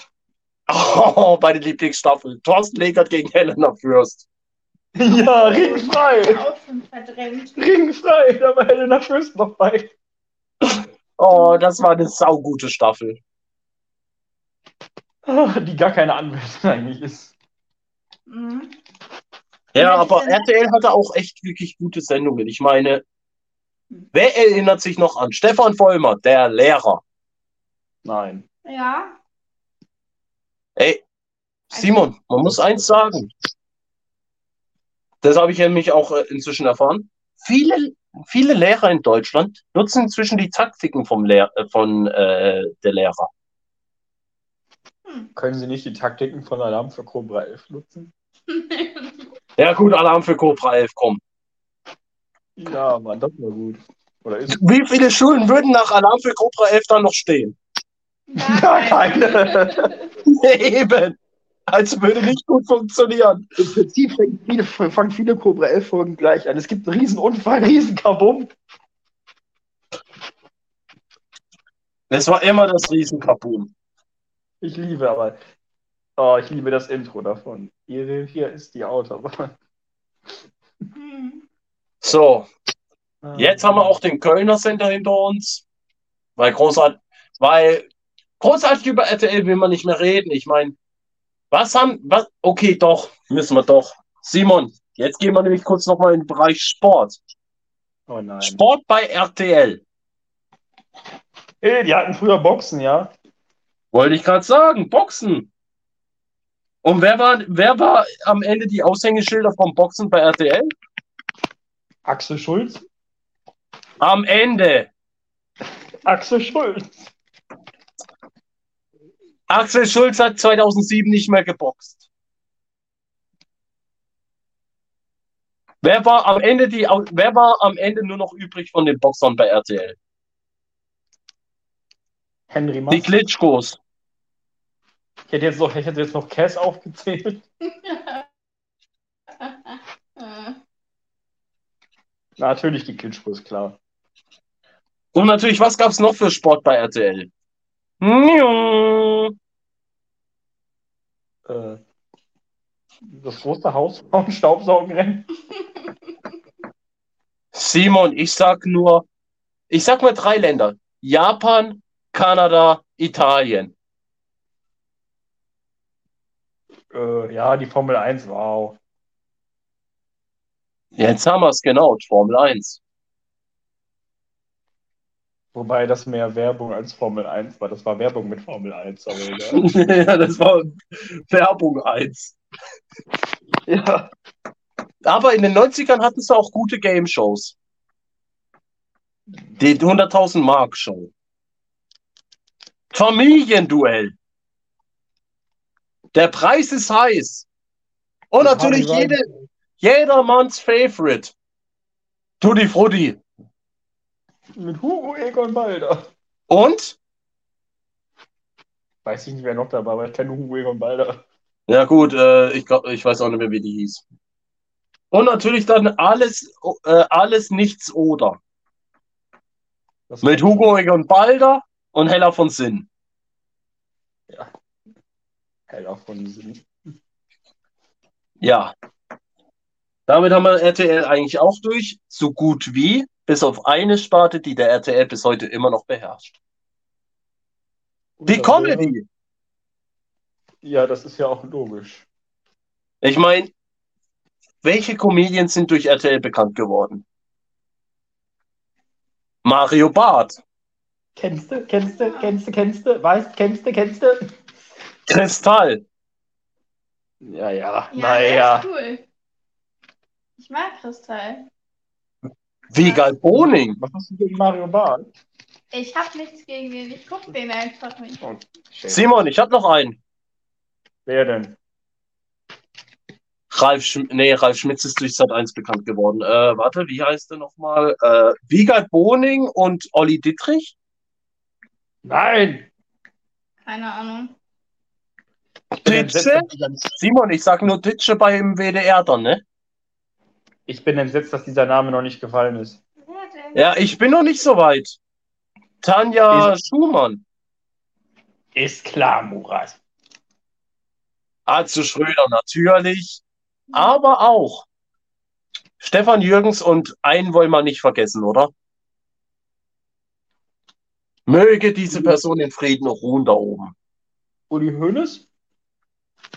Oh, meine Lieblingsstaffel. Thorsten Legert gegen Helena Fürst. Ja, ringfrei. schon verdrängt. Ringfrei. Da war Helena Fürst noch bei. Oh, das war eine saugute Staffel. Die gar keine Anwältin eigentlich ist. Mhm. Ja, aber RTL hatte auch echt wirklich gute Sendungen. Ich meine, wer erinnert sich noch an Stefan Vollmer, der Lehrer? Nein. Ja, Ey, Simon, man muss eins sagen. Das habe ich nämlich auch äh, inzwischen erfahren. Viele, viele Lehrer in Deutschland nutzen inzwischen die Taktiken vom Lehr äh, von äh, der Lehrer. Können Sie nicht die Taktiken von Alarm für Cobra 11 nutzen? Ja, gut, Alarm für Cobra 11, komm. Ja, Mann, das war gut. Oder ist Wie viele Schulen würden nach Alarm für Cobra 11 dann noch stehen? Gar keine. Eben. Also würde nicht gut funktionieren. Im Prinzip fangen viele, fangen viele Cobra 11 Folgen gleich an. Es gibt einen riesen Unfall, einen riesen Kabum. Es war immer das Riesenkapun. Ich liebe aber. Oh, ich liebe das Intro davon. Hier, hier ist die Autobahn. So, jetzt haben wir auch den Kölner Center hinter uns. Weil großartig, weil großartig über RTL will man nicht mehr reden. Ich meine, was haben, was, okay, doch, müssen wir doch. Simon, jetzt gehen wir nämlich kurz nochmal in den Bereich Sport. Oh nein. Sport bei RTL. Hey, die hatten früher Boxen, ja? Wollte ich gerade sagen, Boxen. Und wer war, wer war am Ende die Aushängeschilder vom Boxen bei RTL? Axel Schulz? Am Ende. Axel Schulz. Axel Schulz hat 2007 nicht mehr geboxt. Wer war am Ende die, wer war am Ende nur noch übrig von den Boxern bei RTL? Henry Die Maas. Klitschkos. Ich hätte jetzt noch, ich hätte jetzt noch Cass aufgezählt. Natürlich die Klitschkos, klar. Und natürlich, was gab's noch für Sport bei RTL? Niu. Äh, das große Haus vom Staubsaugenrennen. Simon, ich sag nur, ich sag mal drei Länder. Japan, Kanada, Italien. Äh, ja, die Formel 1, wow. Jetzt haben wir's genau, Formel 1. Wobei das mehr Werbung als Formel 1 war. Das war Werbung mit Formel 1, aber egal. ja, das war Werbung 1. ja. Aber in den 90ern hatten sie auch gute Game-Shows. Die 100.000 Mark Show. Familienduell. Der Preis ist heiß. Und Das natürlich jede, jedermanns Favorite. Tutti Frutti. Mit Hugo Egon Balder. Und? Weiß ich nicht, wer noch dabei war. Ich kenne Hugo Egon Balder. Ja gut, äh, ich, glaub, ich weiß auch nicht mehr, wie die hieß. Und natürlich dann alles, äh, alles nichts oder. Das Mit Hugo Egon Balder und Hella von Sinn. Heller von Sinn. Ja. Damit haben wir RTL eigentlich auch durch. So gut wie, bis auf eine Sparte, die der RTL bis heute immer noch beherrscht. Die Comedy. Ja, das ist ja auch logisch. Ich meine, welche Comedians sind durch RTL bekannt geworden? Mario Barth, Kennst du, kennst du, kennst du, kennst du, weißt, kennst du, kennst du? Kristall, Ja, ja, Ja, naja. ist cool. Ich mag Kristall. Vigal Boning, Was hast du gegen Mario Barth? Ich hab nichts gegen den. Ich guck den einfach nicht. Oh. Simon, ich habe noch einen. Wer denn? Ralf, Schm nee, Ralf Schmitz ist durch Sat 1 bekannt geworden. Äh, warte, wie heißt der nochmal? Äh, Wiegald Boning und Olli Dittrich? Nein! Keine Ahnung. Ditsche? Simon, ich sag nur Ditsche beim WDR dann, ne? Ich bin entsetzt, dass dieser Name noch nicht gefallen ist. Ja, ich bin noch nicht so weit. Tanja Schumann, Ist klar, Murat. Atze Schröder natürlich, aber auch Stefan Jürgens und einen wollen wir nicht vergessen, oder? Möge diese Person in Frieden ruhen da oben. Uli Hoeneß?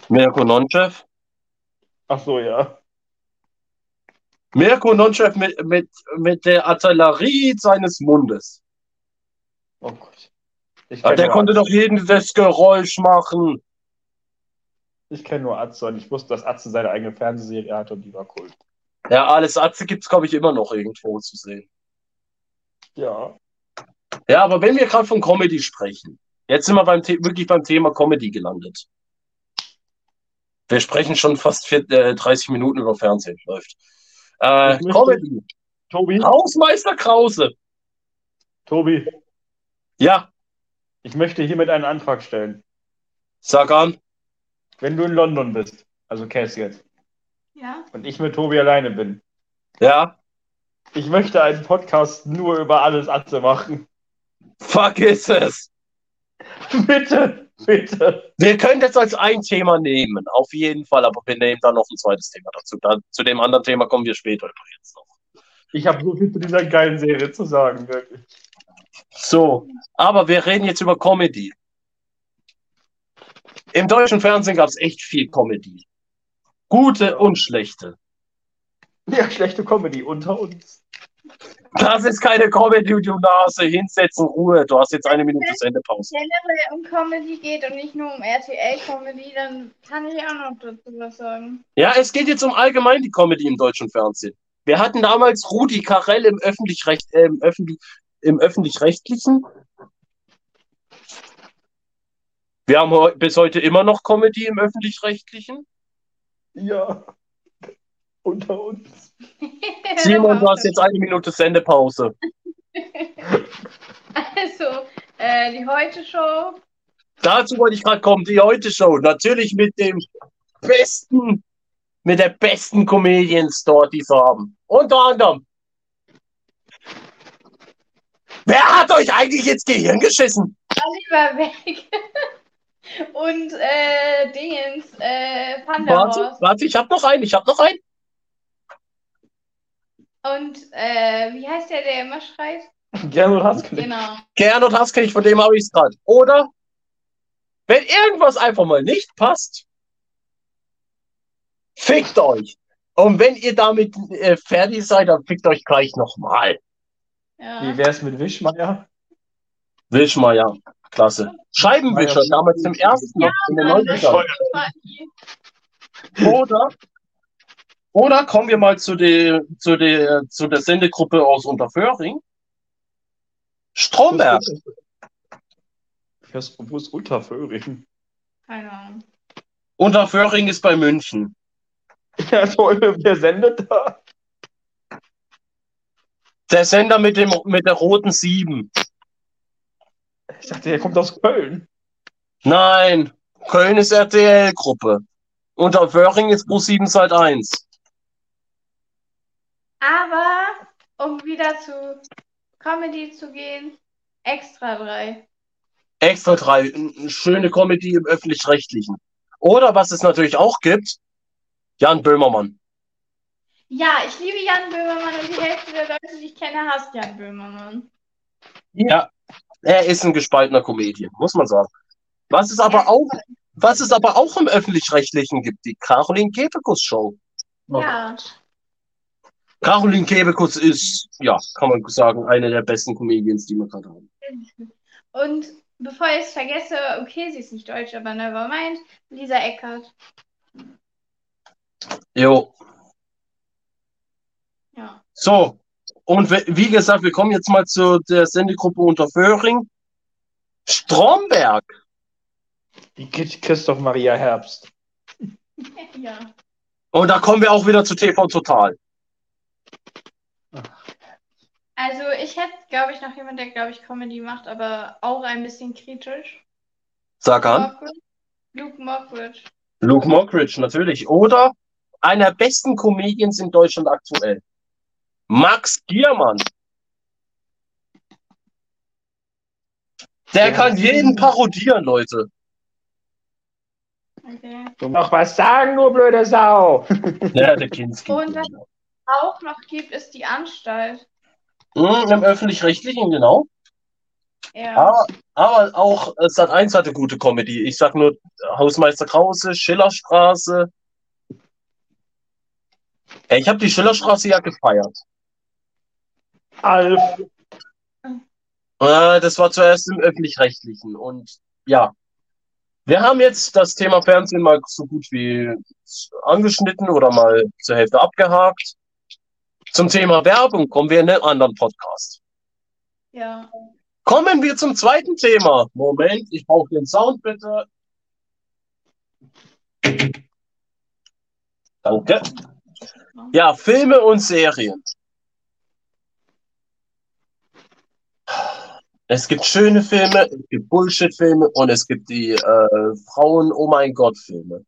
Mirko Nonchev? Ach so, ja. Mirko Nonchev mit, mit, mit der Artillerie seines Mundes. Oh Gott. Ja, kenne der konnte doch jedes Geräusch machen. ich kenn nur Atze und ich wusste, dass Atze seine eigene Fernsehserie hatte und die war cool. Ja, alles Atze gibt's glaube ich, immer noch irgendwo zu sehen. Ja. Ja, aber wenn wir gerade von Comedy sprechen, jetzt sind wir beim The wirklich beim Thema Comedy gelandet. Wir sprechen schon fast vier, äh, 30 Minuten über Fernsehen. Läuft. Äh, Comedy. Tobi, Hausmeister Krause. Tobi, Ja, ich möchte hiermit einen Antrag stellen. sag an. Wenn du in London bist, also Cass jetzt, Ja. und ich mit Tobi alleine bin, Ja, ich möchte einen Podcast nur über alles Atze machen. vergiss es. bitte, bitte. Wir können das als ein Thema nehmen, auf jeden Fall, aber wir nehmen dann noch ein zweites Thema dazu. Da, zu dem anderen Thema kommen wir später übrigens noch. Ich habe so viel zu dieser geilen Serie zu sagen, wirklich. So, aber wir reden jetzt über Comedy. Im deutschen Fernsehen gab es echt viel Comedy. Gute und schlechte. Ja, schlechte Comedy unter uns. Das ist keine Comedy, du Nase. Hinsetzen, Ruhe. Du hast jetzt eine Minute Sendepause. generell um Comedy geht und nicht nur um RTL-Comedy, dann kann ich auch noch dazu was sagen. Ja, es geht jetzt um allgemein die Comedy im deutschen Fernsehen. Wir hatten damals Rudi Carell im öffentlich-recht, äh, im öffentlich, im öffentlich-rechtlichen. Wir haben bis heute immer noch Comedy im öffentlich-rechtlichen. Ja. Unter uns. Simon, du hast jetzt eine Minute Sendepause. Also, äh, die Heute-Show. Dazu wollte ich gerade kommen, die Heute-Show. Natürlich mit dem besten, mit der besten Comedians dort, die sie haben. Unter anderem. Wer hat euch eigentlich ins Gehirn geschissen? Oliver Weg. Und äh, Dingens, äh, Warte, Panda warte, ich hab noch einen, ich hab noch einen. Und äh, wie heißt der, der immer schreit? Gernot Haskell. Genau. Gernot Haskell, von dem habe ich es gerade. Oder wenn irgendwas einfach mal nicht passt, fickt euch. Und wenn ihr damit äh, fertig seid, dann fickt euch gleich nochmal. Wie Ja. wär's mit Wischmeier? Wischmeier, klasse. Scheibenwischer, damals zum ersten noch in den Mann, 90ern. das Oder, oder kommen wir mal zu der, zu der, zu der Sendegruppe aus Unterföhring. Stromberg. Was- Wo ist Unterföhring? Keine Ahnung. Unterföhring ist bei München. Ja, toll, wer sendet da? Der Sender mit dem, mit der roten Sieben. Ich dachte, der kommt aus Köln. Nein, Köln ist RTL-Gruppe. Unterföhring ist Pro7 Sat 1. Aber um wieder zu Comedy zu gehen, extra drei. Extra drei. Schöne Comedy im Öffentlich-Rechtlichen. Oder was es natürlich auch gibt, Jan Böhmermann. Ja, ich liebe Jan Böhmermann und die Hälfte der Leute, die ich kenne, hasst Jan Böhmermann. Ja, er ist ein gespaltener Comedian, muss man sagen. Was es aber auch, was es aber auch im Öffentlich-Rechtlichen gibt, die Caroline Kebekus Show. Ja. Caroline Kebekus ist, ja, kann man sagen, eine der besten Comedians, die wir gerade haben. Und bevor ich es vergesse, okay, sie ist nicht deutsch, aber never mind, Lisa Eckert. Jo, Ja. so. Und wie gesagt, wir kommen jetzt mal zu der Sendegruppe Unterföhring. Stromberg. Die Christoph Maria Herbst. ja. Und da kommen wir auch wieder zu TV Total. Also ich hätte, glaube ich, noch jemand, der, glaube ich, Comedy macht, aber auch ein bisschen kritisch. Sag an. Luke Mockridge. Luke Mockridge, natürlich. Oder einer der besten Comedians in Deutschland aktuell. Max Giermann. Der Ja. kann jeden parodieren, Leute. Okay. Du mach was sagen, du blöde Sau. Ja, der Kinski. Und was auch noch gibt, ist die Anstalt. Mhm, Im Öffentlich-Rechtlichen, genau. Ja. Aber, aber auch äh, Sat 1 hatte gute Comedy. Ich sag nur Hausmeister Krause, Schillerstraße. Ja, ich habe die Schillerstraße ja gefeiert. Alf. Äh, das war zuerst im Öffentlich-Rechtlichen. Und ja, wir haben jetzt das Thema Fernsehen mal so gut wie angeschnitten oder mal zur Hälfte abgehakt. Zum Thema Werbung kommen wir in einem anderen Podcast. Ja. Kommen wir zum zweiten Thema. Moment, ich brauche den Sound bitte. Danke. Ja, Filme und Serien. Es gibt schöne Filme, es gibt Bullshit-Filme und es gibt die äh, Frauen, oh mein Gott-Filme.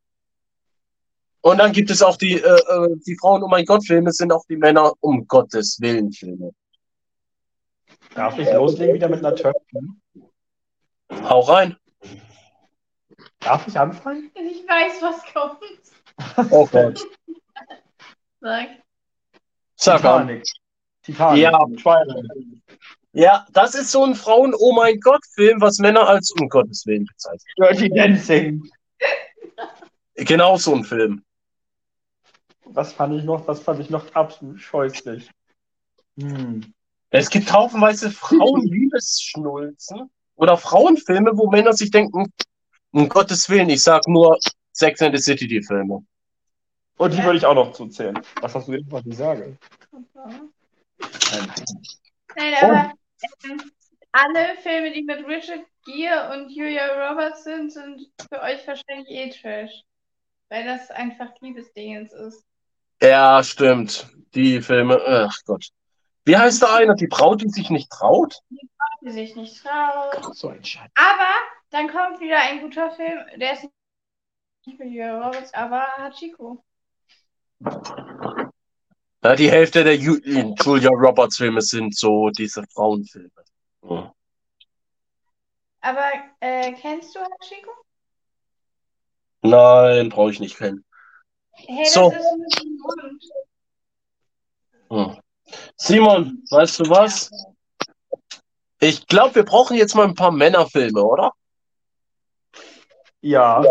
Und dann gibt es auch die, äh, äh, die Frauen, oh mein Gott-Filme, sind auch die Männer, um Gottes Willen-Filme. Darf ich loslegen wieder mit einer Turn? Hau rein. Darf ich anfangen? Ich weiß, was kommt. Oh Gott. Sag. Sag an. Titanic. Titanic. Ja. Twilight. Ja, das ist so ein Frauen-Oh mein Gott-Film, was Männer als um Gottes Willen bezeichnen. Dirty Dancing. Genau so ein Film. Was fand ich noch? Was fand ich noch absolut scheußlich? Hm. Es gibt haufenweise Frauenliebesschnulzen oder Frauenfilme, wo Männer sich denken, um Gottes Willen, ich sag nur Sex and the City, die Filme. Und die würde ich auch noch zuzählen. Was hast du jetzt, was ich sage? Nein, aber ähm, alle Filme, die mit Richard Gere und Julia Roberts sind, sind für euch wahrscheinlich eh Trash. Weil das einfach Liebesdingens ist. Ja, stimmt. Die Filme, ach Gott. Wie heißt der eine? Die Braut, die sich nicht traut? Die sich nicht traut. So ein Scheiß. Aber dann kommt wieder ein guter Film, der ist nicht mit Julia Roberts, aber Hachiko. Ja, die Hälfte der Ju Julia Roberts Filme sind so diese Frauenfilme. Ja. Aber äh, kennst du Hachiko? Nein, brauche ich nicht kennen. Hey, So. Hm. Simon, weißt du was? Ich glaube, wir brauchen jetzt mal ein paar Männerfilme, oder? Ja.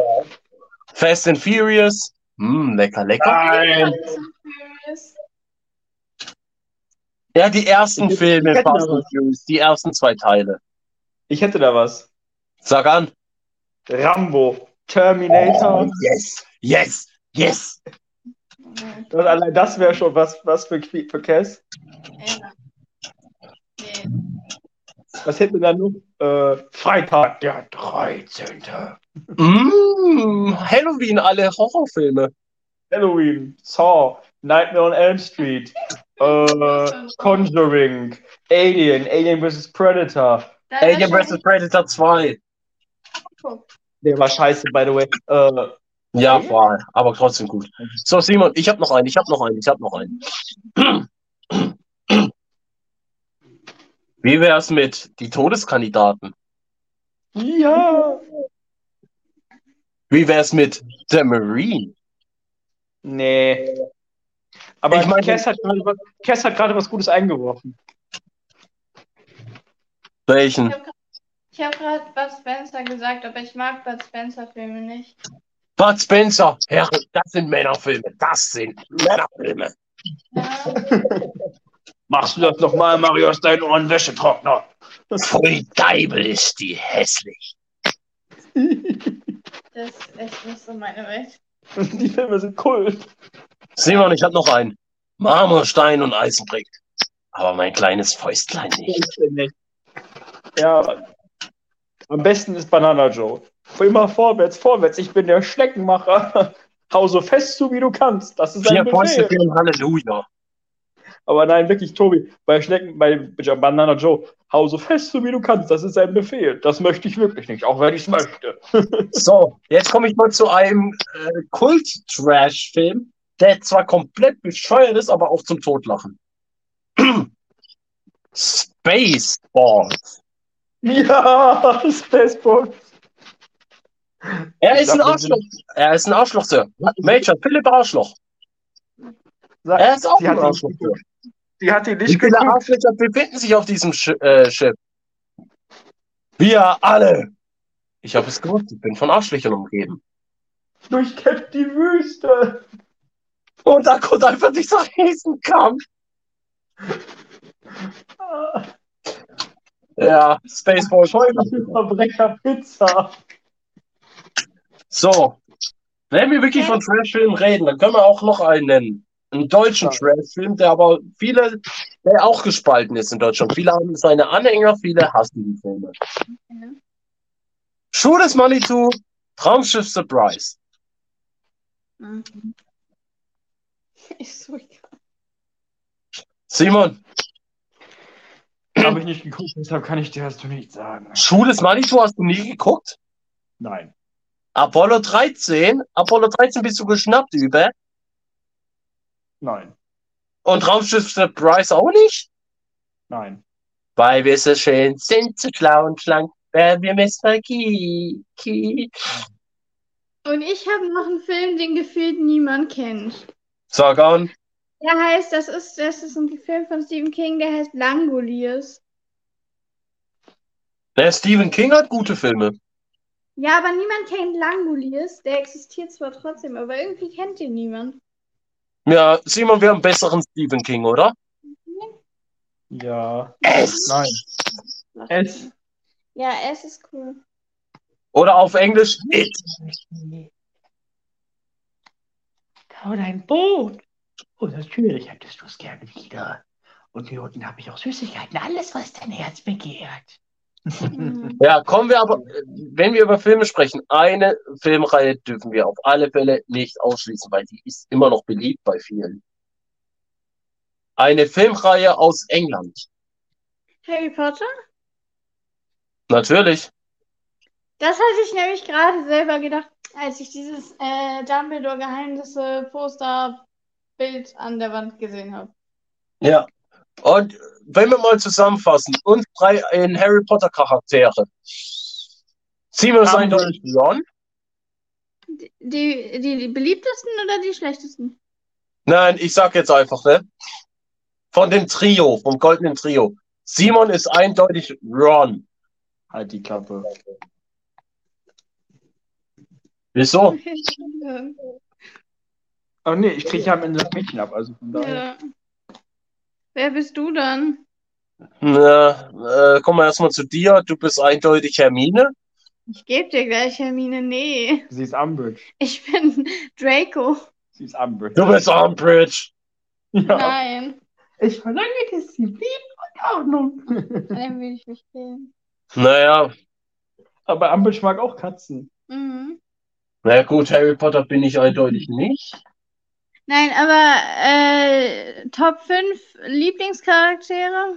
Fast and Furious. Hm, lecker, lecker. Nein. Fast and Furious. Ja, die ersten Ich- Filme, Fast and Furious, die ersten zwei Teile. Ich hätte da was. Sag an. Rambo. Terminator. yes, yes, yes. Das, allein das wäre schon was, was für, für Cass. Ja. Nee. Was hätten wir da noch? Äh, Freitag, der 13. Mm, Halloween, alle Horrorfilme. Halloween, Saw, Nightmare on Elm Street, äh, Conjuring, Alien, Alien vs. Predator. Dann Alien vs. Predator 2. Der war scheiße, by the way. Äh, Ja, war, aber trotzdem gut. So, Simon, ich habe noch einen, ich habe noch einen, ich habe noch einen. Wie wär's mit die Todeskandidaten? ja. Wie wär's mit The Marine? Nee. Aber Ich meine- Cass hat gerade was, Cass hat gerade was Gutes eingeworfen. Welchen? Ich habe gerade Bud Spencer gesagt, aber ich mag Bud Spencer Filme nicht. Bud Spencer. Herr, das sind Männerfilme. Das sind Männerfilme. Machst du das nochmal, Mario, aus deinen Ohren Wäschetrockner? Voll Deibel ist die hässlich. das ist echt nicht so meine Welt. Die Filme sind cool. Simon, ich habe noch einen. Marmorstein und Eisenbrick. Aber mein kleines Fäustlein nicht. Ja. Am besten ist Banana Joe. Immer vorwärts, vorwärts. Ich bin der Schneckenmacher. Hau so fest zu, wie du kannst. Das ist ein Vier Befehl. ein Halleluja. Aber nein, wirklich, Tobi, bei Schnecken, bei Banana Joe, hau so fest zu, wie du kannst. Das ist ein Befehl. Das möchte ich wirklich nicht, auch wenn ich es möchte. So, jetzt komme ich mal zu einem äh, Kult-Trash-Film, der zwar komplett bescheuert ist, aber auch zum Totlachen. Spaceballs. Ja, Spaceballs. Er ist ein Arschloch. Er ist ein Arschloch, Sir. Major Philipp Arschloch. Sag, Er ist auch ein Arschloch. Sir. sie hat ihn Wie nicht viele geguckt. Arschlöcher befinden sich auf diesem Sch äh, Schiff? Wir alle. Ich habe es gewusst. Ich bin von Arschlöchern umgeben. Durchkämpft die Wüste. Und da kommt einfach dieser Riesenkampf. Ah, Ja, Spaceballs. Verbrecher Pizza. So, wenn wir wirklich von Trashfilmen reden, dann können wir auch noch einen nennen. Einen deutschen Ja. Trashfilm, der aber viele, der auch gespalten ist in Deutschland. Viele haben seine Anhänger, viele hassen die Filme. Mhm. Schuh des Manitou, Traumschiff Surprise. Mhm. Ist so egal. Simon, Habe ich nicht geguckt, deshalb kann ich dir dazu nichts sagen. Schule ist Manitou hast du nie geguckt? Nein. Apollo 13? Apollo 13 bist du geschnappt über? Nein. Und Raumschiff Surprise auch nicht? Nein. Weil wir so schön sind, so schlau und schlank, werden wir Miss Magie. Und ich habe noch einen Film, den gefühlt niemand kennt. Sag an. Der heißt, das ist, das ist ein Film von Stephen King, der heißt Langoliers. Der Stephen King hat gute Filme. Ja, aber niemand kennt Langoliers. Der existiert zwar trotzdem, aber irgendwie kennt ihn niemand. Ja, Simon, wir haben einen besseren Stephen King, oder? Ja. Es. Nein. Es. Ja, es ist cool. Oder auf Englisch It. Kau dein Boot. Oh, natürlich hättest du es gerne wieder. Und hier unten habe ich auch Süßigkeiten. Alles, was dein Herz begehrt. Ja, kommen wir aber, wenn wir über Filme sprechen, eine Filmreihe dürfen wir auf alle Fälle nicht ausschließen, weil die ist immer noch beliebt bei vielen. Eine Filmreihe aus England. Harry Potter? Natürlich. Das hatte ich nämlich gerade selber gedacht, als ich dieses äh, Dumbledore Geheimnisse Poster Bild an der Wand gesehen habe. Ja. Und wenn wir mal zusammenfassen, uns drei in Harry Potter Charaktere. Ziehen wir es Umbridge. eindeutig Ron? Die, die, die beliebtesten oder die schlechtesten? Nein, ich sag jetzt einfach, ne? Von dem Trio, vom goldenen Trio. Simon ist eindeutig Ron. Halt die Klappe. Wieso? Oh nee, ich kriege ja am Ende das Mädchen ab. Also von daher. ja. Wer bist du dann? Na, äh, kommen wir erstmal zu dir. Du bist eindeutig Hermine. Ich gebe dir gleich, Hermine. Nee, Sie ist Umbridge. ich bin Draco. Sie ist Umbridge. Du bist Umbridge. Ja. Nein, Ich verlange Disziplin und Ordnung. dann will ich mich wählen. Naja, Aber Umbridge mag auch Katzen. Mhm. na gut, Harry Potter bin ich eindeutig nicht. Nein, aber äh, Top 5 Lieblingscharaktere?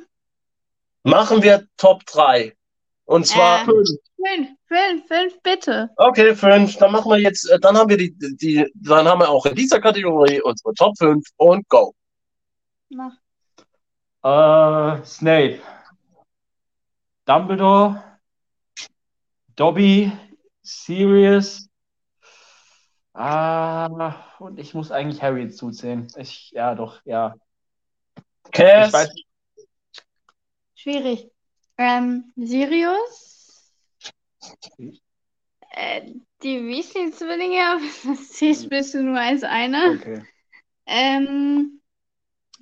Machen wir Top 3. Und zwar, Äh. Fünf, fünf, fünf, bitte. okay, fünf. Dann machen wir jetzt, äh, dann haben wir die, die, dann haben wir auch in dieser Kategorie unsere Top 5 und go. Mach. Äh, Snape. Dumbledore. Dobby. Sirius. Ah, und ich muss eigentlich Harry zuzählen. Ich, ja, doch, ja. Ich Cass, weiß, Schwierig. Ähm, Sirius? Äh, die Weasley-Zwillinge, aber das siehst bist du nur als einer. okay. Ähm,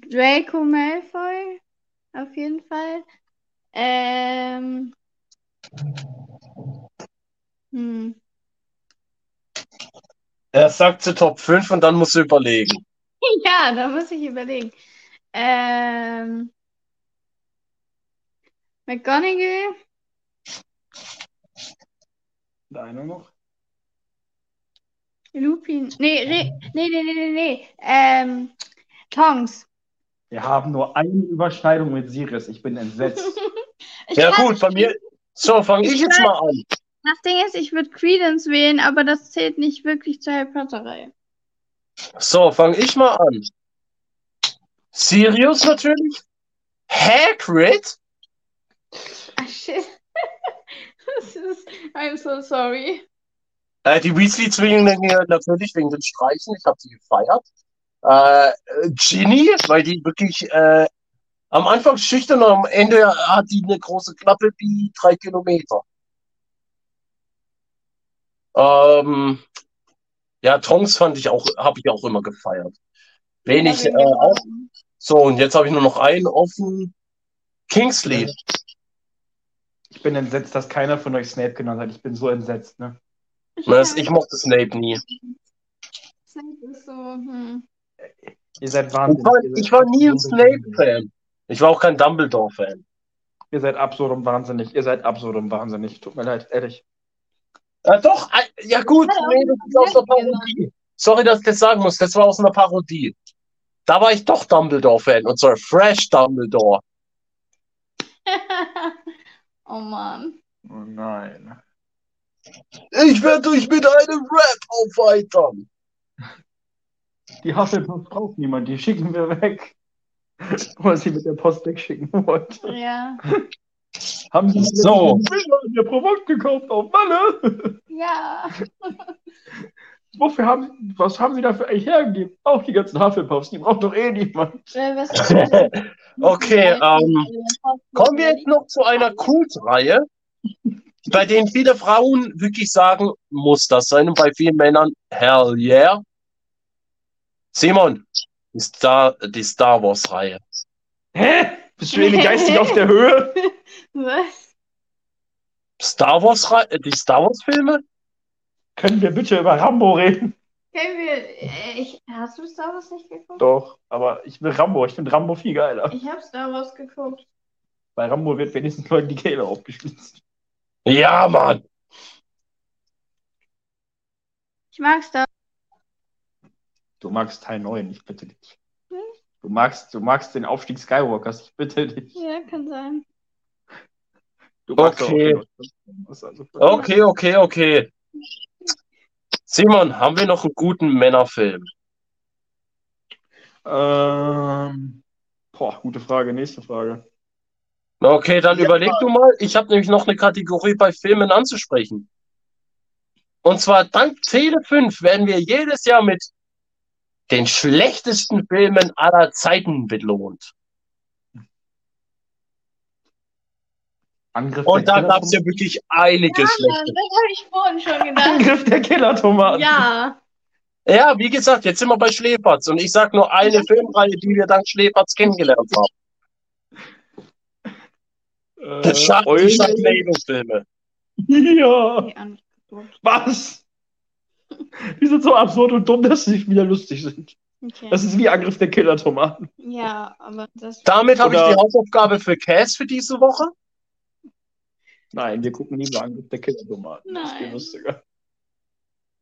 Draco Malfoy, auf jeden Fall. Ähm, hm. Er sagt zu Top 5 und dann musst du überlegen. Ja, da muss ich überlegen. Ähm, McGonagall, Deiner noch? Lupin, nee, Re nee, nee, nee, nee, nee, ähm, Tongs. Wir haben nur eine Überschneidung mit Sirius. Ich bin entsetzt. Ich Ja gut, bei mir, so, fange ich jetzt mal an. Das Ding ist, ich würde Credence wählen, aber das zählt nicht wirklich zur Harry Potter-Reihe. So, fange ich mal an. Sirius natürlich. Hagrid. Ah, shit. Das ist, I'm so sorry. Äh, die Weasley-Zwillinge natürlich wegen den Streichen. Ich habe sie gefeiert. Äh, Ginny, weil die wirklich äh, am Anfang schüchtern und am Ende hat die eine große Klappe wie drei Kilometer. Ähm, ja, Tongs fand ich auch, habe ich auch immer gefeiert. Wen ich Ja, äh, auch. So, und jetzt habe ich nur noch einen offen. Kingsley. Ich bin entsetzt, dass keiner von euch Snape genannt hat. Ich bin so entsetzt, ne? Das, ich mochte Snape nie. Snape ist so, hm. Ihr seid Ich wahnsinnig. war, Ihr seid ich war nie ein Snape-Fan. Ich war auch kein Dumbledore-Fan. Ihr seid absurd und wahnsinnig. Ihr seid absurd und wahnsinnig. Tut mir leid, ehrlich. Ja, doch, äh, ja gut, nee, das ist aus einer. Parodie. Sorry, dass ich das sagen muss, das war aus einer Parodie. da war ich doch Dumbledore-Fan und zwar Fresh Dumbledore. oh Mann. Oh nein. Ich werde dich mit einem Rap aufweitern. Die Hufflepuff braucht niemand, die schicken wir weg. Weil sie mit der Post wegschicken wollte. Ja. Haben sie So. der Provok gekauft auf Malle? Ja. Wofür haben, was haben sie dafür eigentlich hergegeben? Auch die ganzen Hufflepuffs, die braucht doch eh niemand. Äh, Okay, ähm, kommen wir jetzt noch zu einer Kultreihe, bei denen viele Frauen wirklich sagen, muss das sein und bei vielen Männern, hell yeah. Simon, die Star, die Star Wars Reihe. Hä? Bist du irgendwie geistig auf der Höhe? Was? Star Wars Reihe, die Star Wars Filme? Können wir bitte über Rambo reden? Können wir. Äh, ich, hast du Star Wars nicht geguckt? Doch, aber ich will Rambo. Ich finde Rambo viel geiler. Ich habe Star Wars geguckt. Bei Rambo wird wenigstens Leuten die Kehle aufgeschlitzt. Ja, Mann. Ich mag Star Du magst Teil 9, ich bitte dich. Hm? Du magst, du magst den Aufstieg Skywalkers, ich bitte dich. Ja, kann sein. Okay. ist also Okay, okay, okay. Simon, haben wir noch einen guten Männerfilm? Ähm, boah, gute Frage, nächste Frage. Okay, dann überleg du mal. Ich habe nämlich noch eine Kategorie bei Filmen anzusprechen. Und zwar dank Tele 5 werden wir jedes Jahr mit den schlechtesten Filmen aller Zeiten belohnt. Angriff Und da gab es ja wirklich einige Ja, schlechte. das habe ich vorhin schon gedacht. Angriff der Killer-Tomaten. Ja. Ja, wie gesagt, jetzt sind wir bei Schläferz und ich sag nur eine Filmreihe, die wir dank Schläferz kennengelernt haben. Äh, Das Scha die Eulen- Sharknado-Filme. Ja. Was? Die sind so absurd und dumm, dass sie wieder lustig sind. Okay. Das ist wie Angriff der Killer-Tomaten. Ja, aber das. Damit habe ich die Hausaufgabe für Cass für diese Woche. Nein, wir gucken lieber Angriff der Killer-Tomaten. Das ist viel Nein. lustiger.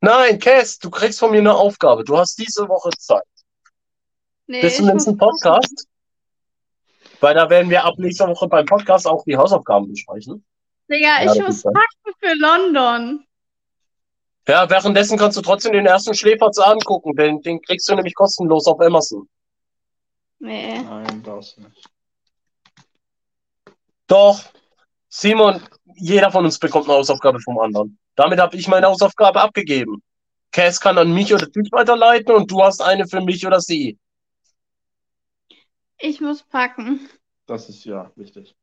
Nein, Cass, du kriegst von mir eine Aufgabe. Du hast diese Woche Zeit. Nee, Bis zum ich nächsten Podcast. Weil da werden wir ab nächster Woche beim Podcast auch die Hausaufgaben besprechen. Digga, Ja, ich das muss packen für London. Ja, währenddessen kannst du trotzdem den ersten Schläferz angucken, denn den kriegst du nämlich kostenlos auf Amazon. Nee. Nein, du nicht. Doch, Simon, jeder von uns bekommt eine Hausaufgabe vom anderen. Damit habe ich meine Hausaufgabe abgegeben. Cass kann an mich oder dich weiterleiten und du hast eine für mich oder sie. Ich muss packen. Das ist ja wichtig.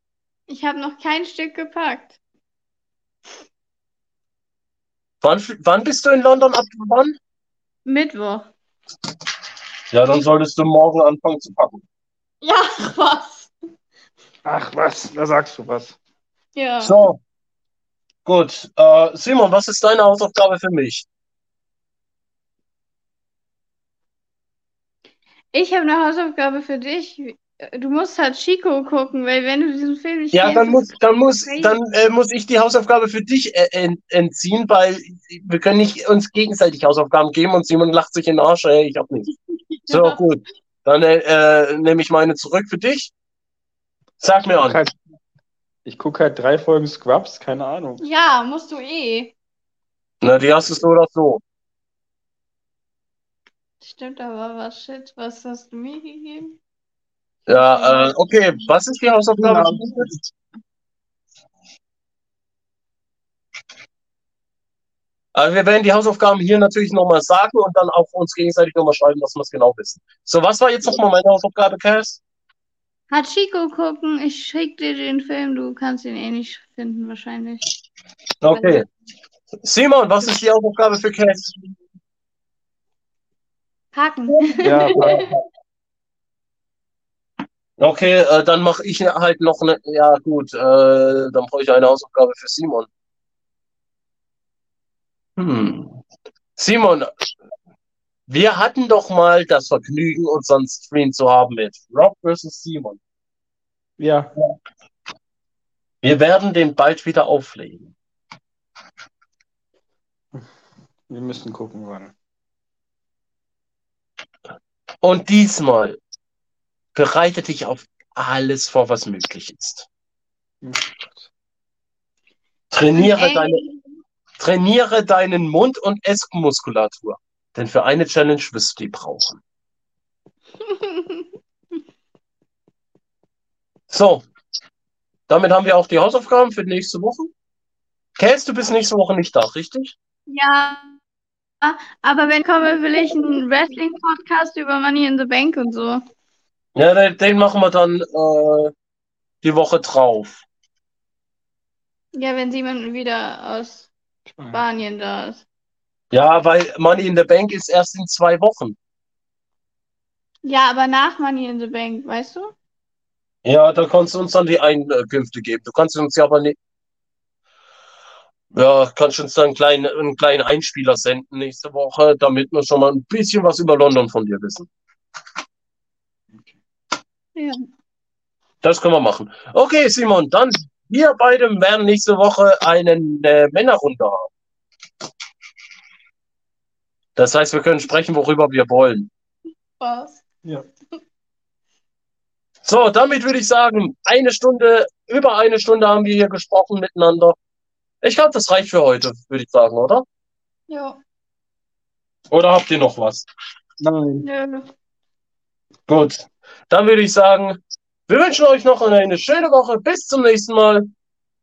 Ich habe noch kein Stück gepackt. Wann, wann bist du in London? Ab wann? Mittwoch. Ja, dann solltest du morgen anfangen zu packen. Ja, was? Ach was, da sagst du was. Ja. So. Gut. Äh, Simon, was ist deine Hausaufgabe für mich? Ich habe eine Hausaufgabe für dich. Du musst halt Chico gucken, weil wenn du diesen Film nicht Ja, kennst, dann muss, dann muss, dann äh, muss ich die Hausaufgabe für dich äh, ent- entziehen, weil wir können nicht uns gegenseitig Hausaufgaben geben und Simon lacht sich in den Arsch, ey, ich hab nicht. So, gut. Dann äh, äh, nehme ich meine zurück für dich. Sag mir an. halt, ich guck halt drei Folgen Scrubs, keine Ahnung. Ja, musst du eh. Na, die hast du so oder so. Stimmt aber was, shit. Was hast du mir gegeben? Ja, äh, okay. Was ist die Hausaufgabe? jetzt? Also wir werden die Hausaufgaben hier natürlich nochmal sagen und dann auch uns gegenseitig nochmal schreiben, dass wir es genau wissen. So, was war jetzt nochmal meine Hausaufgabe, Cass? Hat Chico gucken. Ich schick dir den Film. Du kannst ihn eh nicht finden, wahrscheinlich. Okay. Simon, was ist die Hausaufgabe für Cass? Packen. Ja, Okay, äh, dann mache ich halt noch eine. Ja, gut, äh, dann brauche ich eine Hausaufgabe für Simon. Hm. Simon, wir hatten doch mal das Vergnügen, unseren Stream zu haben mit Rob vs. Simon. ja, Wir werden den bald wieder auflegen. wir müssen gucken, wann. Und diesmal bereite dich auf alles vor, was möglich ist. Trainiere Ey, deine, trainiere deinen Mund- und Essmuskulatur. Denn für eine Challenge wirst du die brauchen. So, damit haben wir auch die Hausaufgaben für die nächste Woche. Käs, du bist nächste Woche nicht da, richtig? ja, aber wenn ich komme, will ich einen Wrestling-Podcast über Money in the Bank und so. Ja, den, den machen wir dann äh, die Woche drauf. Ja, wenn Simon wieder aus Spanien da ist. Ja, weil Money in the Bank ist erst in zwei Wochen. Ja, aber nach Money in the Bank, weißt du? Ja, da kannst du uns dann die Einkünfte geben. Du kannst uns ja aber nicht. Ja, kannst uns dann einen kleinen, einen kleinen Einspieler senden nächste Woche, damit wir schon mal ein bisschen was über London von dir wissen. Ja. Das können wir machen. Okay, Simon, dann wir beide werden nächste Woche eine äh, Männerrunde haben. Das heißt, wir können sprechen, worüber wir wollen. Spaß. Ja. So, damit würde ich sagen, eine Stunde, über eine Stunde haben wir hier gesprochen miteinander. Ich glaube, das reicht für heute, würde ich sagen, oder? Jo. Oder habt ihr noch was? Nein. Nö. Gut, dann würde ich sagen, wir wünschen euch noch eine schöne Woche. Bis zum nächsten Mal.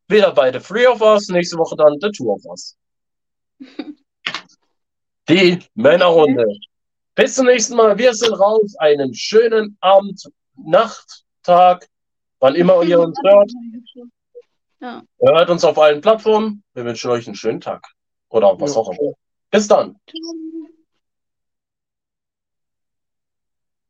Wieder bei The Three of Us, nächste Woche dann The Two of Us. Die Männerrunde. Bis zum nächsten Mal. Wir sind raus. Einen schönen Abend, Nacht, Tag, wann immer ihr uns hört. Ja. Hört uns auf allen Plattformen. Wir wünschen euch einen schönen Tag. Oder was Ja. auch immer. Bis dann.